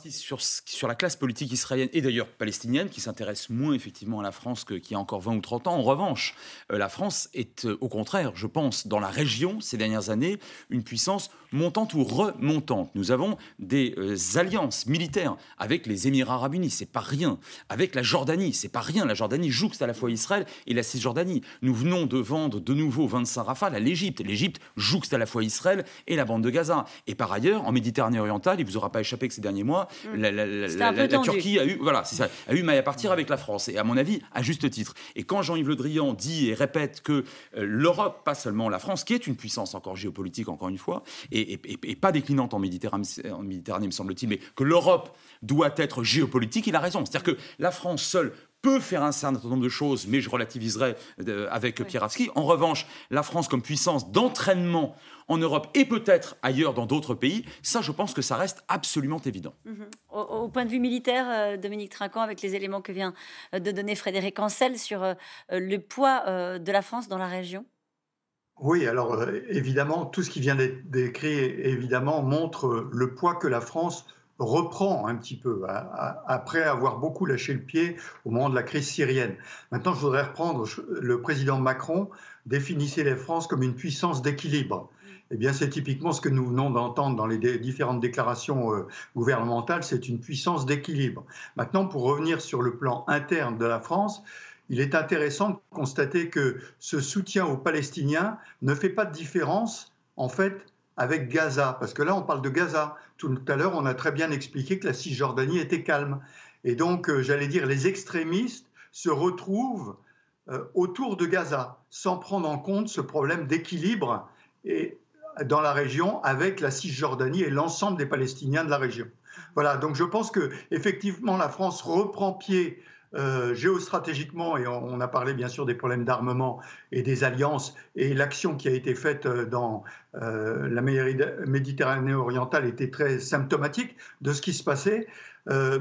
je sur, sur la classe politique israélienne et d'ailleurs palestinienne, qui s'intéresse moins effectivement à la France qu'il y a encore 20 ou 30 ans. En revanche, euh, la France est euh, au contraire, je pense, dans la région ces dernières années, une puissance montante ou remontante. Nous avons des euh, alliances militaires avec les Émirats arabes unis, c'est pas rien. Avec la Jordanie, c'est pas rien. La Jordanie jouxte à la fois Israël et la Cisjordanie. Nous venons de vendre de nouveau 25 rafales à l'Égypte. L'Égypte jouxte à la fois Israël et la bande de Gaza. Et par ailleurs, en Méditerranée orientale, il vous aura pas échappé que ces derniers mois, mmh. la, Turquie a eu, voilà, ça, a eu maille à partir avec la France. Et à mon avis, à juste titre. Et quand Jean-Yves Le Drian dit et répète que euh, l'Europe, pas seulement la France, qui est une puissance encore géopolitique, encore une fois, et, pas déclinante en Méditerranée, en Méditerranée me semble-t-il, mais que l'Europe doit être géopolitique, il a raison. C'est-à-dire que la France seule peut faire un certain nombre de choses, mais je relativiserai euh, avec Pierre Avski. En revanche, la France comme puissance d'entraînement en Europe et peut-être ailleurs dans d'autres pays, ça je pense que ça reste absolument évident. Mhm. Au, point de vue militaire, euh, Dominique Trinquant, avec les éléments que vient euh, de donner Frédéric Ancel sur le poids de la France dans la région oui, alors euh, évidemment, tout ce qui vient d'être décrit, évidemment, montre le poids que la France reprend un petit peu après avoir beaucoup lâché le pied au moment de la crise syrienne. Maintenant, je voudrais reprendre, le président Macron définissait la France comme une puissance d'équilibre. Eh bien, c'est typiquement ce que nous venons d'entendre dans les différentes déclarations euh, gouvernementales, c'est une puissance d'équilibre. Maintenant, pour revenir sur le plan interne de la France, il est intéressant de constater que ce soutien aux Palestiniens ne fait pas de différence, en fait, avec Gaza. Parce que là, on parle de Gaza. Tout à l'heure, on a très bien expliqué que la Cisjordanie était calme. Et donc, euh, j'allais dire, les extrémistes se retrouvent euh, autour de Gaza, sans prendre en compte ce problème d'équilibre dans la région avec la Cisjordanie et l'ensemble des Palestiniens de la région. Voilà, donc je pense que effectivement la France reprend pied euh, géostratégiquement, et on, a parlé bien sûr des problèmes d'armement et des alliances, et l'action qui a été faite euh, dans euh, la Méditerranée orientale était très symptomatique de ce qui se passait.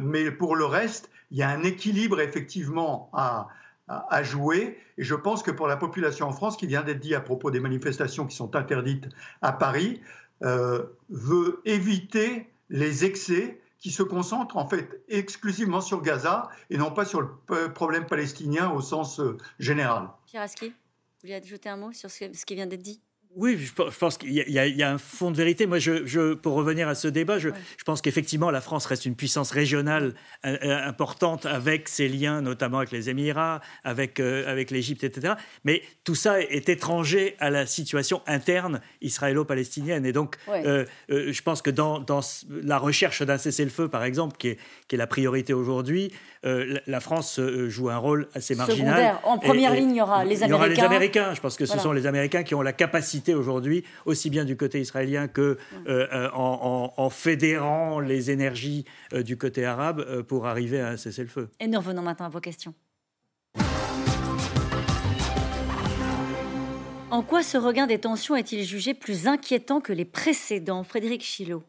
mais pour le reste, il y a un équilibre effectivement à, à, jouer. Et je pense que pour la population en France, qui vient d'être dit à propos des manifestations qui sont interdites à Paris, veut éviter les excès qui se concentre en fait exclusivement sur Gaza et non pas sur le problème palestinien au sens euh, général. Pierre Aski, vous voulez ajouter un mot sur ce qui vient d'être dit? Oui, je pense qu'il y, a un fond de vérité. Moi, je, pour revenir à ce débat, je, pense qu'effectivement, la France reste une puissance régionale euh, euh, importante avec ses liens, notamment avec les Émirats, avec, euh, avec l'Égypte, etc. Mais tout ça est étranger à la situation interne israélo-palestinienne. Et donc, je pense que dans, dans la recherche d'un cessez-le-feu, par exemple, qui est, qui est la priorité aujourd'hui, la France joue un rôle assez marginal. En première ligne, il y aura les Américains. Il y aura les Américains. Je pense que ce sont les Américains qui ont la capacité aujourd'hui, aussi bien du côté israélien que euh, euh, en, fédérant les énergies euh, du côté arabe pour arriver à un cessez-le-feu. Et nous revenons maintenant à vos questions. En quoi ce regain des tensions est-il jugé plus inquiétant que les précédents Frédéric Chilot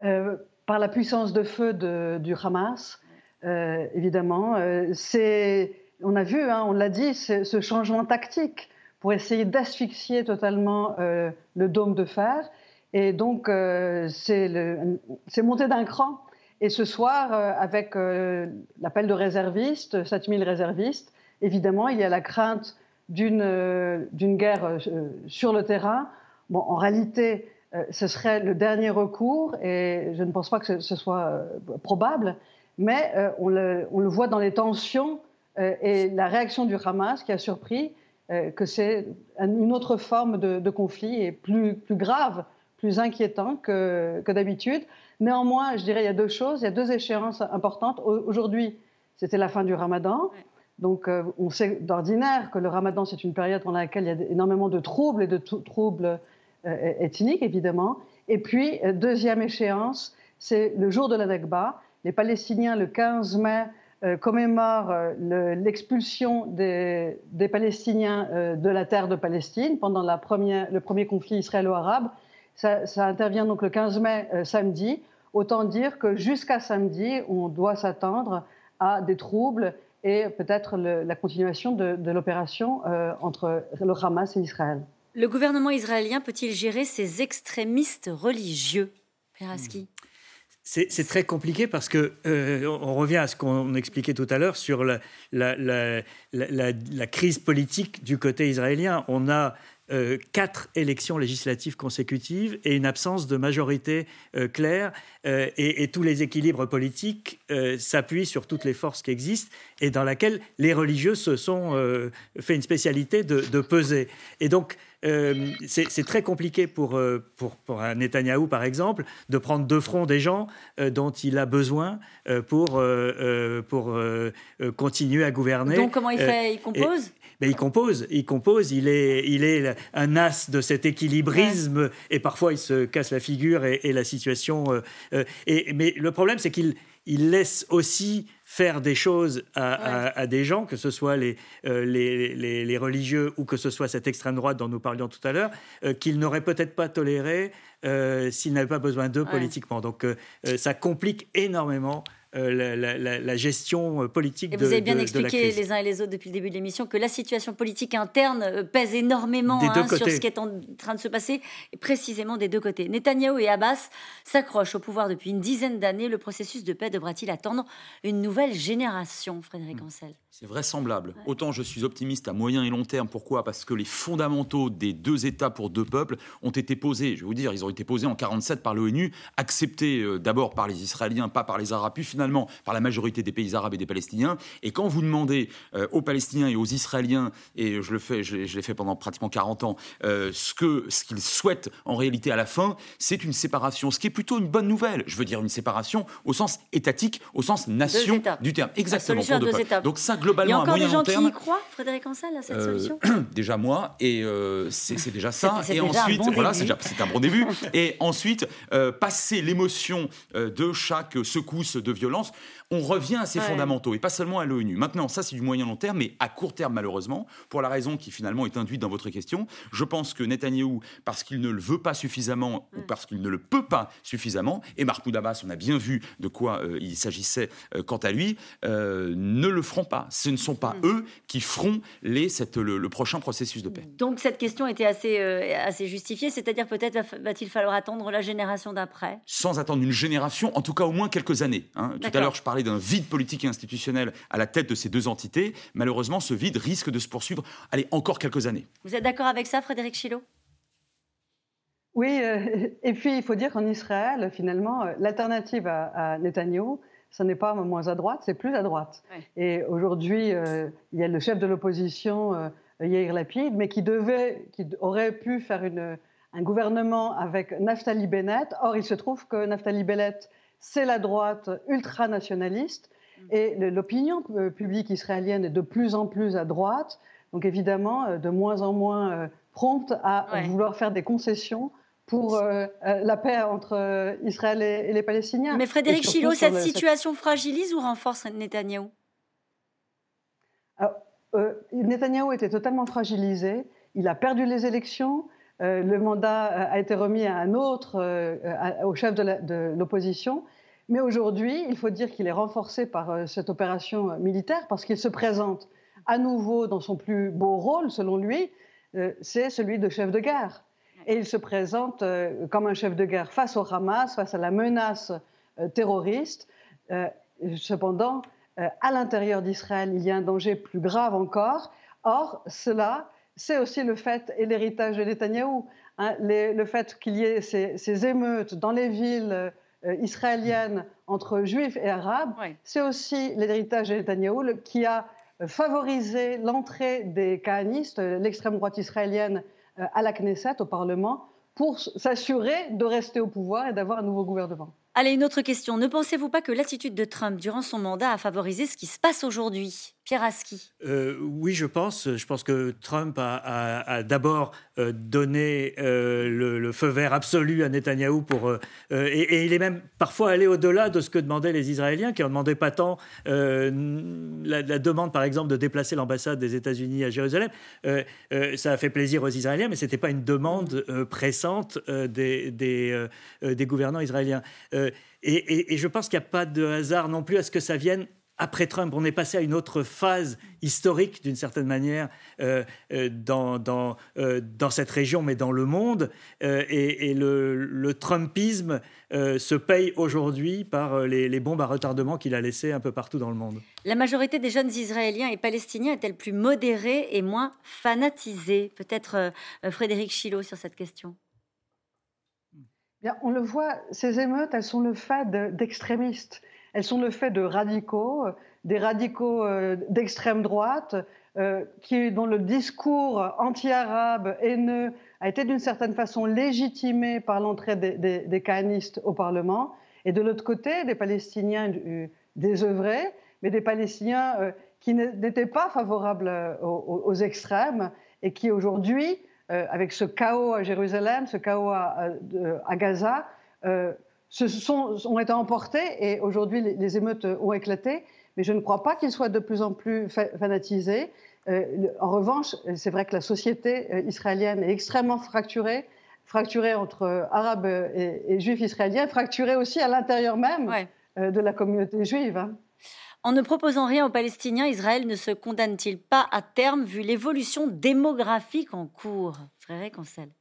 Par la puissance de feu du Hamas, évidemment. c'est, on a vu, hein, on l'a dit, ce changement tactique pour essayer d'asphyxier totalement le dôme de fer. Et donc, c'est monté d'un cran. Et ce soir, avec l'appel de réservistes, 7000 réservistes, évidemment, il y a la crainte d'une guerre sur le terrain. Bon, en réalité, euh, ce serait le dernier recours et je ne pense pas que ce, soit euh, probable, mais euh, on le, voit dans les tensions et la réaction du Hamas qui a surpris que c'est une autre forme de, conflit et plus, plus grave, plus inquiétant que, que d'habitude. Néanmoins, je dirais il y a deux choses, il y a deux échéances importantes. Aujourd'hui, c'était la fin du ramadan. Donc, on sait d'ordinaire que le ramadan, c'est une période pendant laquelle il y a énormément de troubles et de troubles euh, ethnique, évidemment. Et puis, euh, deuxième échéance, c'est le jour de la Nakba. Les Palestiniens, le 15 mai, euh, commémorent l'expulsion des, Palestiniens de la terre de Palestine pendant la première, le premier conflit israélo-arabe. Ça, intervient donc le 15 mai, samedi. Autant dire que jusqu'à samedi, on doit s'attendre à des troubles et peut-être la continuation de, de l'opération entre le Hamas et Israël. Le gouvernement israélien peut-il gérer ces extrémistes religieux? Peraski c'est très compliqué parce que euh, on revient à ce qu'on expliquait tout à l'heure sur la, la, crise politique du côté israélien. On a euh, quatre élections législatives consécutives et une absence de majorité euh, claire. et, tous les équilibres politiques s'appuient sur toutes les forces qui existent et dans laquelle les religieux se sont fait une spécialité de, de peser. Et donc, euh, c'est très compliqué pour, euh, pour, pour, un Netanyahou, par exemple, de prendre de front des gens euh, dont il a besoin pour, pour continuer à gouverner. Donc, comment il fait? Il compose? Ben, il compose, il compose, il est, il est un as de cet équilibrisme et parfois il se casse la figure et, la situation. et, mais le problème, c'est qu'il il laisse aussi faire des choses à, des gens, que ce soit les, euh, les, les, religieux ou que ce soit cette extrême droite dont nous parlions tout à l'heure, euh, qu'ils n'auraient peut-être pas toléré euh, s'ils n'avaient pas besoin d'eux politiquement. Donc ça complique énormément euh, la, gestion euh, politique et vous avez bien expliqué les uns et les autres depuis le début de l'émission que la situation politique interne euh, pèse énormément hein, sur ce qui est en train de se passer, et précisément des deux côtés. Netanyahou et Abbas s'accrochent au pouvoir depuis une dizaine d'années. Le processus de paix devra-t-il attendre une nouvelle génération, Frédéric hmm. Ancel? C'est vraisemblable. Autant je suis optimiste à moyen et long terme. Pourquoi? Parce que les fondamentaux des deux États pour deux peuples ont été posés. Je vais vous dire, ils ont été posés en 47 par l'ONU, acceptés euh, d'abord par les Israéliens, pas par les Arabes, puis finalement par la majorité des pays arabes et des Palestiniens. Et quand vous demandez euh, aux Palestiniens et aux Israéliens, et je le fais, je, l'ai fait pendant pratiquement 40 ans, euh, ce que ce qu'ils souhaitent en réalité à la fin, c'est une séparation, ce qui est plutôt une bonne nouvelle. Je veux dire une séparation au sens étatique, au sens nation du terme. Exactement. Pour deux Donc ça il y a encore des gens qui y croient, Frédéric Ansel, à cette euh, solution Déjà moi, et euh, c'est déjà ça. et ensuite, voilà, c'est un bon début. et ensuite, euh, passer l'émotion de chaque secousse de violence, on revient à ces fondamentaux et pas seulement à l'ONU. Maintenant, ça c'est du moyen long terme, mais à court terme malheureusement, pour la raison qui finalement est induite dans votre question, je pense que Netanyahou, parce qu'il ne le veut pas suffisamment ou mm. parce qu'il ne le peut pas suffisamment, et Mahmoud Abbas, on a bien vu de quoi euh, il s'agissait euh, quant à lui, euh, ne le feront pas. Ce ne sont pas mm. eux qui feront les, cette, le, prochain processus de paix. Donc cette question était assez, assez justifiée, c'est-à-dire peut-être va-t-il falloir attendre la génération d'après? Sans attendre une génération, en tout cas au moins quelques années. Hein. Tout à l'heure, je parlais d'un vide politique et institutionnel à la tête de ces deux entités. Malheureusement, ce vide risque de se poursuivre, allez, encore quelques années. Vous êtes d'accord avec ça, Frédéric Chilo Oui, euh, et puis il faut dire qu'en Israël, finalement, euh, l'alternative à, à Netanyahou, ce n'est pas moins à droite, c'est plus à droite. Et aujourd'hui, euh, il y a le chef de l'opposition, Yair Lapid, mais qui, devait, qui aurait pu faire une, un gouvernement avec Naftali Bennett. Or, il se trouve que Naftali Bennett c'est la droite ultranationaliste et l'opinion publique israélienne est de plus en plus à droite, donc évidemment euh, de moins en moins euh, prompte à vouloir faire des concessions pour euh, la paix entre Israël et, les Palestiniens. Mais Frédéric Chilo, cette situation fragilise ou renforce Netanyahou? Netanyahou était totalement fragilisé. Il a perdu les élections. Euh, le mandat euh, a été remis à un autre, euh, au chef de l'opposition. Mais aujourd'hui, il faut dire qu'il est renforcé par cette opération militaire parce qu'il se présente à nouveau dans son plus beau rôle, selon lui. c'est celui de chef de guerre. Et il se présente comme un chef de guerre face au Hamas, face à la menace terroriste. cependant, à l'intérieur d'Israël, il y a un danger plus grave encore. Or, cela, c'est aussi le fait et l'héritage de Netanyahou. Hein, le fait qu'il y ait ces, émeutes dans les villes euh, israéliennes entre juifs et arabes, c'est aussi l'héritage de Netanyahou qui a favorisé l'entrée des kahanistes, l'extrême droite israélienne, euh, à la Knesset, au Parlement, pour s'assurer de rester au pouvoir et d'avoir un nouveau gouvernement. Allez, une autre question. Ne pensez-vous pas que l'attitude de Trump durant son mandat a favorisé ce qui se passe aujourd'hui? Pierre Aski euh, Oui, je pense. Je pense que Trump a, d'abord euh, donné euh, le, feu vert absolu à Netanyahou pour, et, il est même parfois allé au-delà de ce que demandaient les Israéliens, qui n'en demandaient pas tant la, demande, par exemple, de déplacer l'ambassade des États-Unis à Jérusalem. ça a fait plaisir aux Israéliens, mais ce n'était pas une demande pressante des, des, des, gouvernants israéliens. Et, et, je pense qu'il n'y a pas de hasard non plus à ce que ça vienne après Trump, on est passé à une autre phase historique, d'une certaine manière, euh, euh, dans, dans, euh, dans, cette région, mais dans le monde. et, le, Trumpisme se paye aujourd'hui par les, bombes à retardement qu'il a laissées un peu partout dans le monde. La majorité des jeunes Israéliens et Palestiniens est-elle plus modérée et moins fanatisée? Peut-être Frédéric Chilot sur cette question. Bien, on le voit, ces émeutes, elles sont le fait d'extrémistes. Elles sont le fait de radicaux, des radicaux euh, d'extrême droite, euh, qui, dont le discours anti-arabe haineux a été d'une certaine façon légitimé par l'entrée des, des, au Parlement, et de l'autre côté, des Palestiniens euh, désœuvrés, mais des Palestiniens qui n'étaient pas favorables aux, extrêmes et qui aujourd'hui, avec ce chaos à Jérusalem, ce chaos à Gaza, se sont, ont été emportés et aujourd'hui les, émeutes ont éclaté. Mais je ne crois pas qu'ils soient de plus en plus fanatisés. Euh, en revanche, c'est vrai que la société euh, israélienne est extrêmement fracturée, fracturée entre euh, arabes et, juifs israéliens, fracturée aussi à l'intérieur même de la communauté juive. Hein. En ne proposant rien aux Palestiniens, Israël ne se condamne-t-il pas à terme vu l'évolution démographique en cours?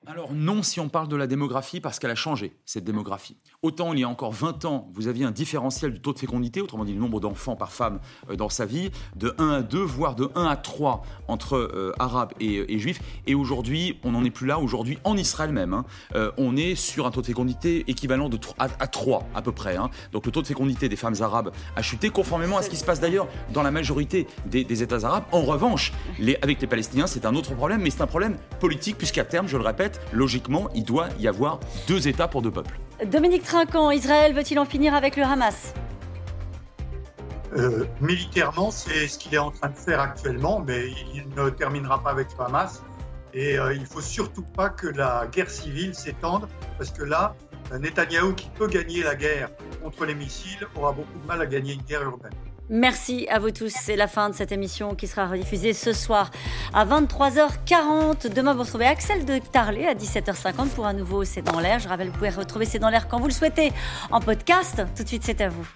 Alors non si on parle de la démographie parce qu'elle a changé, cette démographie. Autant il y a encore 20 ans, vous aviez un différentiel du taux de fécondité, autrement dit le nombre d'enfants par femme euh, dans sa vie, de 1 à 2, voire de 1 à 3 entre euh, arabes et, juifs. Et aujourd'hui, on n'en est plus là. Aujourd'hui, en Israël même, hein, euh, on est sur un taux de fécondité équivalent de à, 3 à peu près. Hein. Donc le taux de fécondité des femmes arabes a chuté, conformément à ce qui se passe d'ailleurs dans la majorité des, États arabes. En revanche, les, avec les Palestiniens, c'est un autre problème, mais c'est un problème politique puisque qu'à terme, je le répète, logiquement, il doit y avoir deux États pour deux peuples. Trinquant, Israël veut-il en finir avec le Hamas? Euh, militairement, c'est ce qu'il est en train de faire actuellement, mais il ne terminera pas avec le Hamas. Et euh, il ne faut surtout pas que la guerre civile s'étende, parce que là, Netanyahou, qui peut gagner la guerre contre les missiles, aura beaucoup de mal à gagner une guerre urbaine. Merci à vous tous. C'est la fin de cette émission qui sera rediffusée ce soir à 23h40. Demain, vous retrouvez Axel de Tarlet à 17h50 pour un nouveau C'est dans l'air. Je rappelle, vous pouvez retrouver C'est dans l'air quand vous le souhaitez en podcast. Tout de suite, c'est à vous.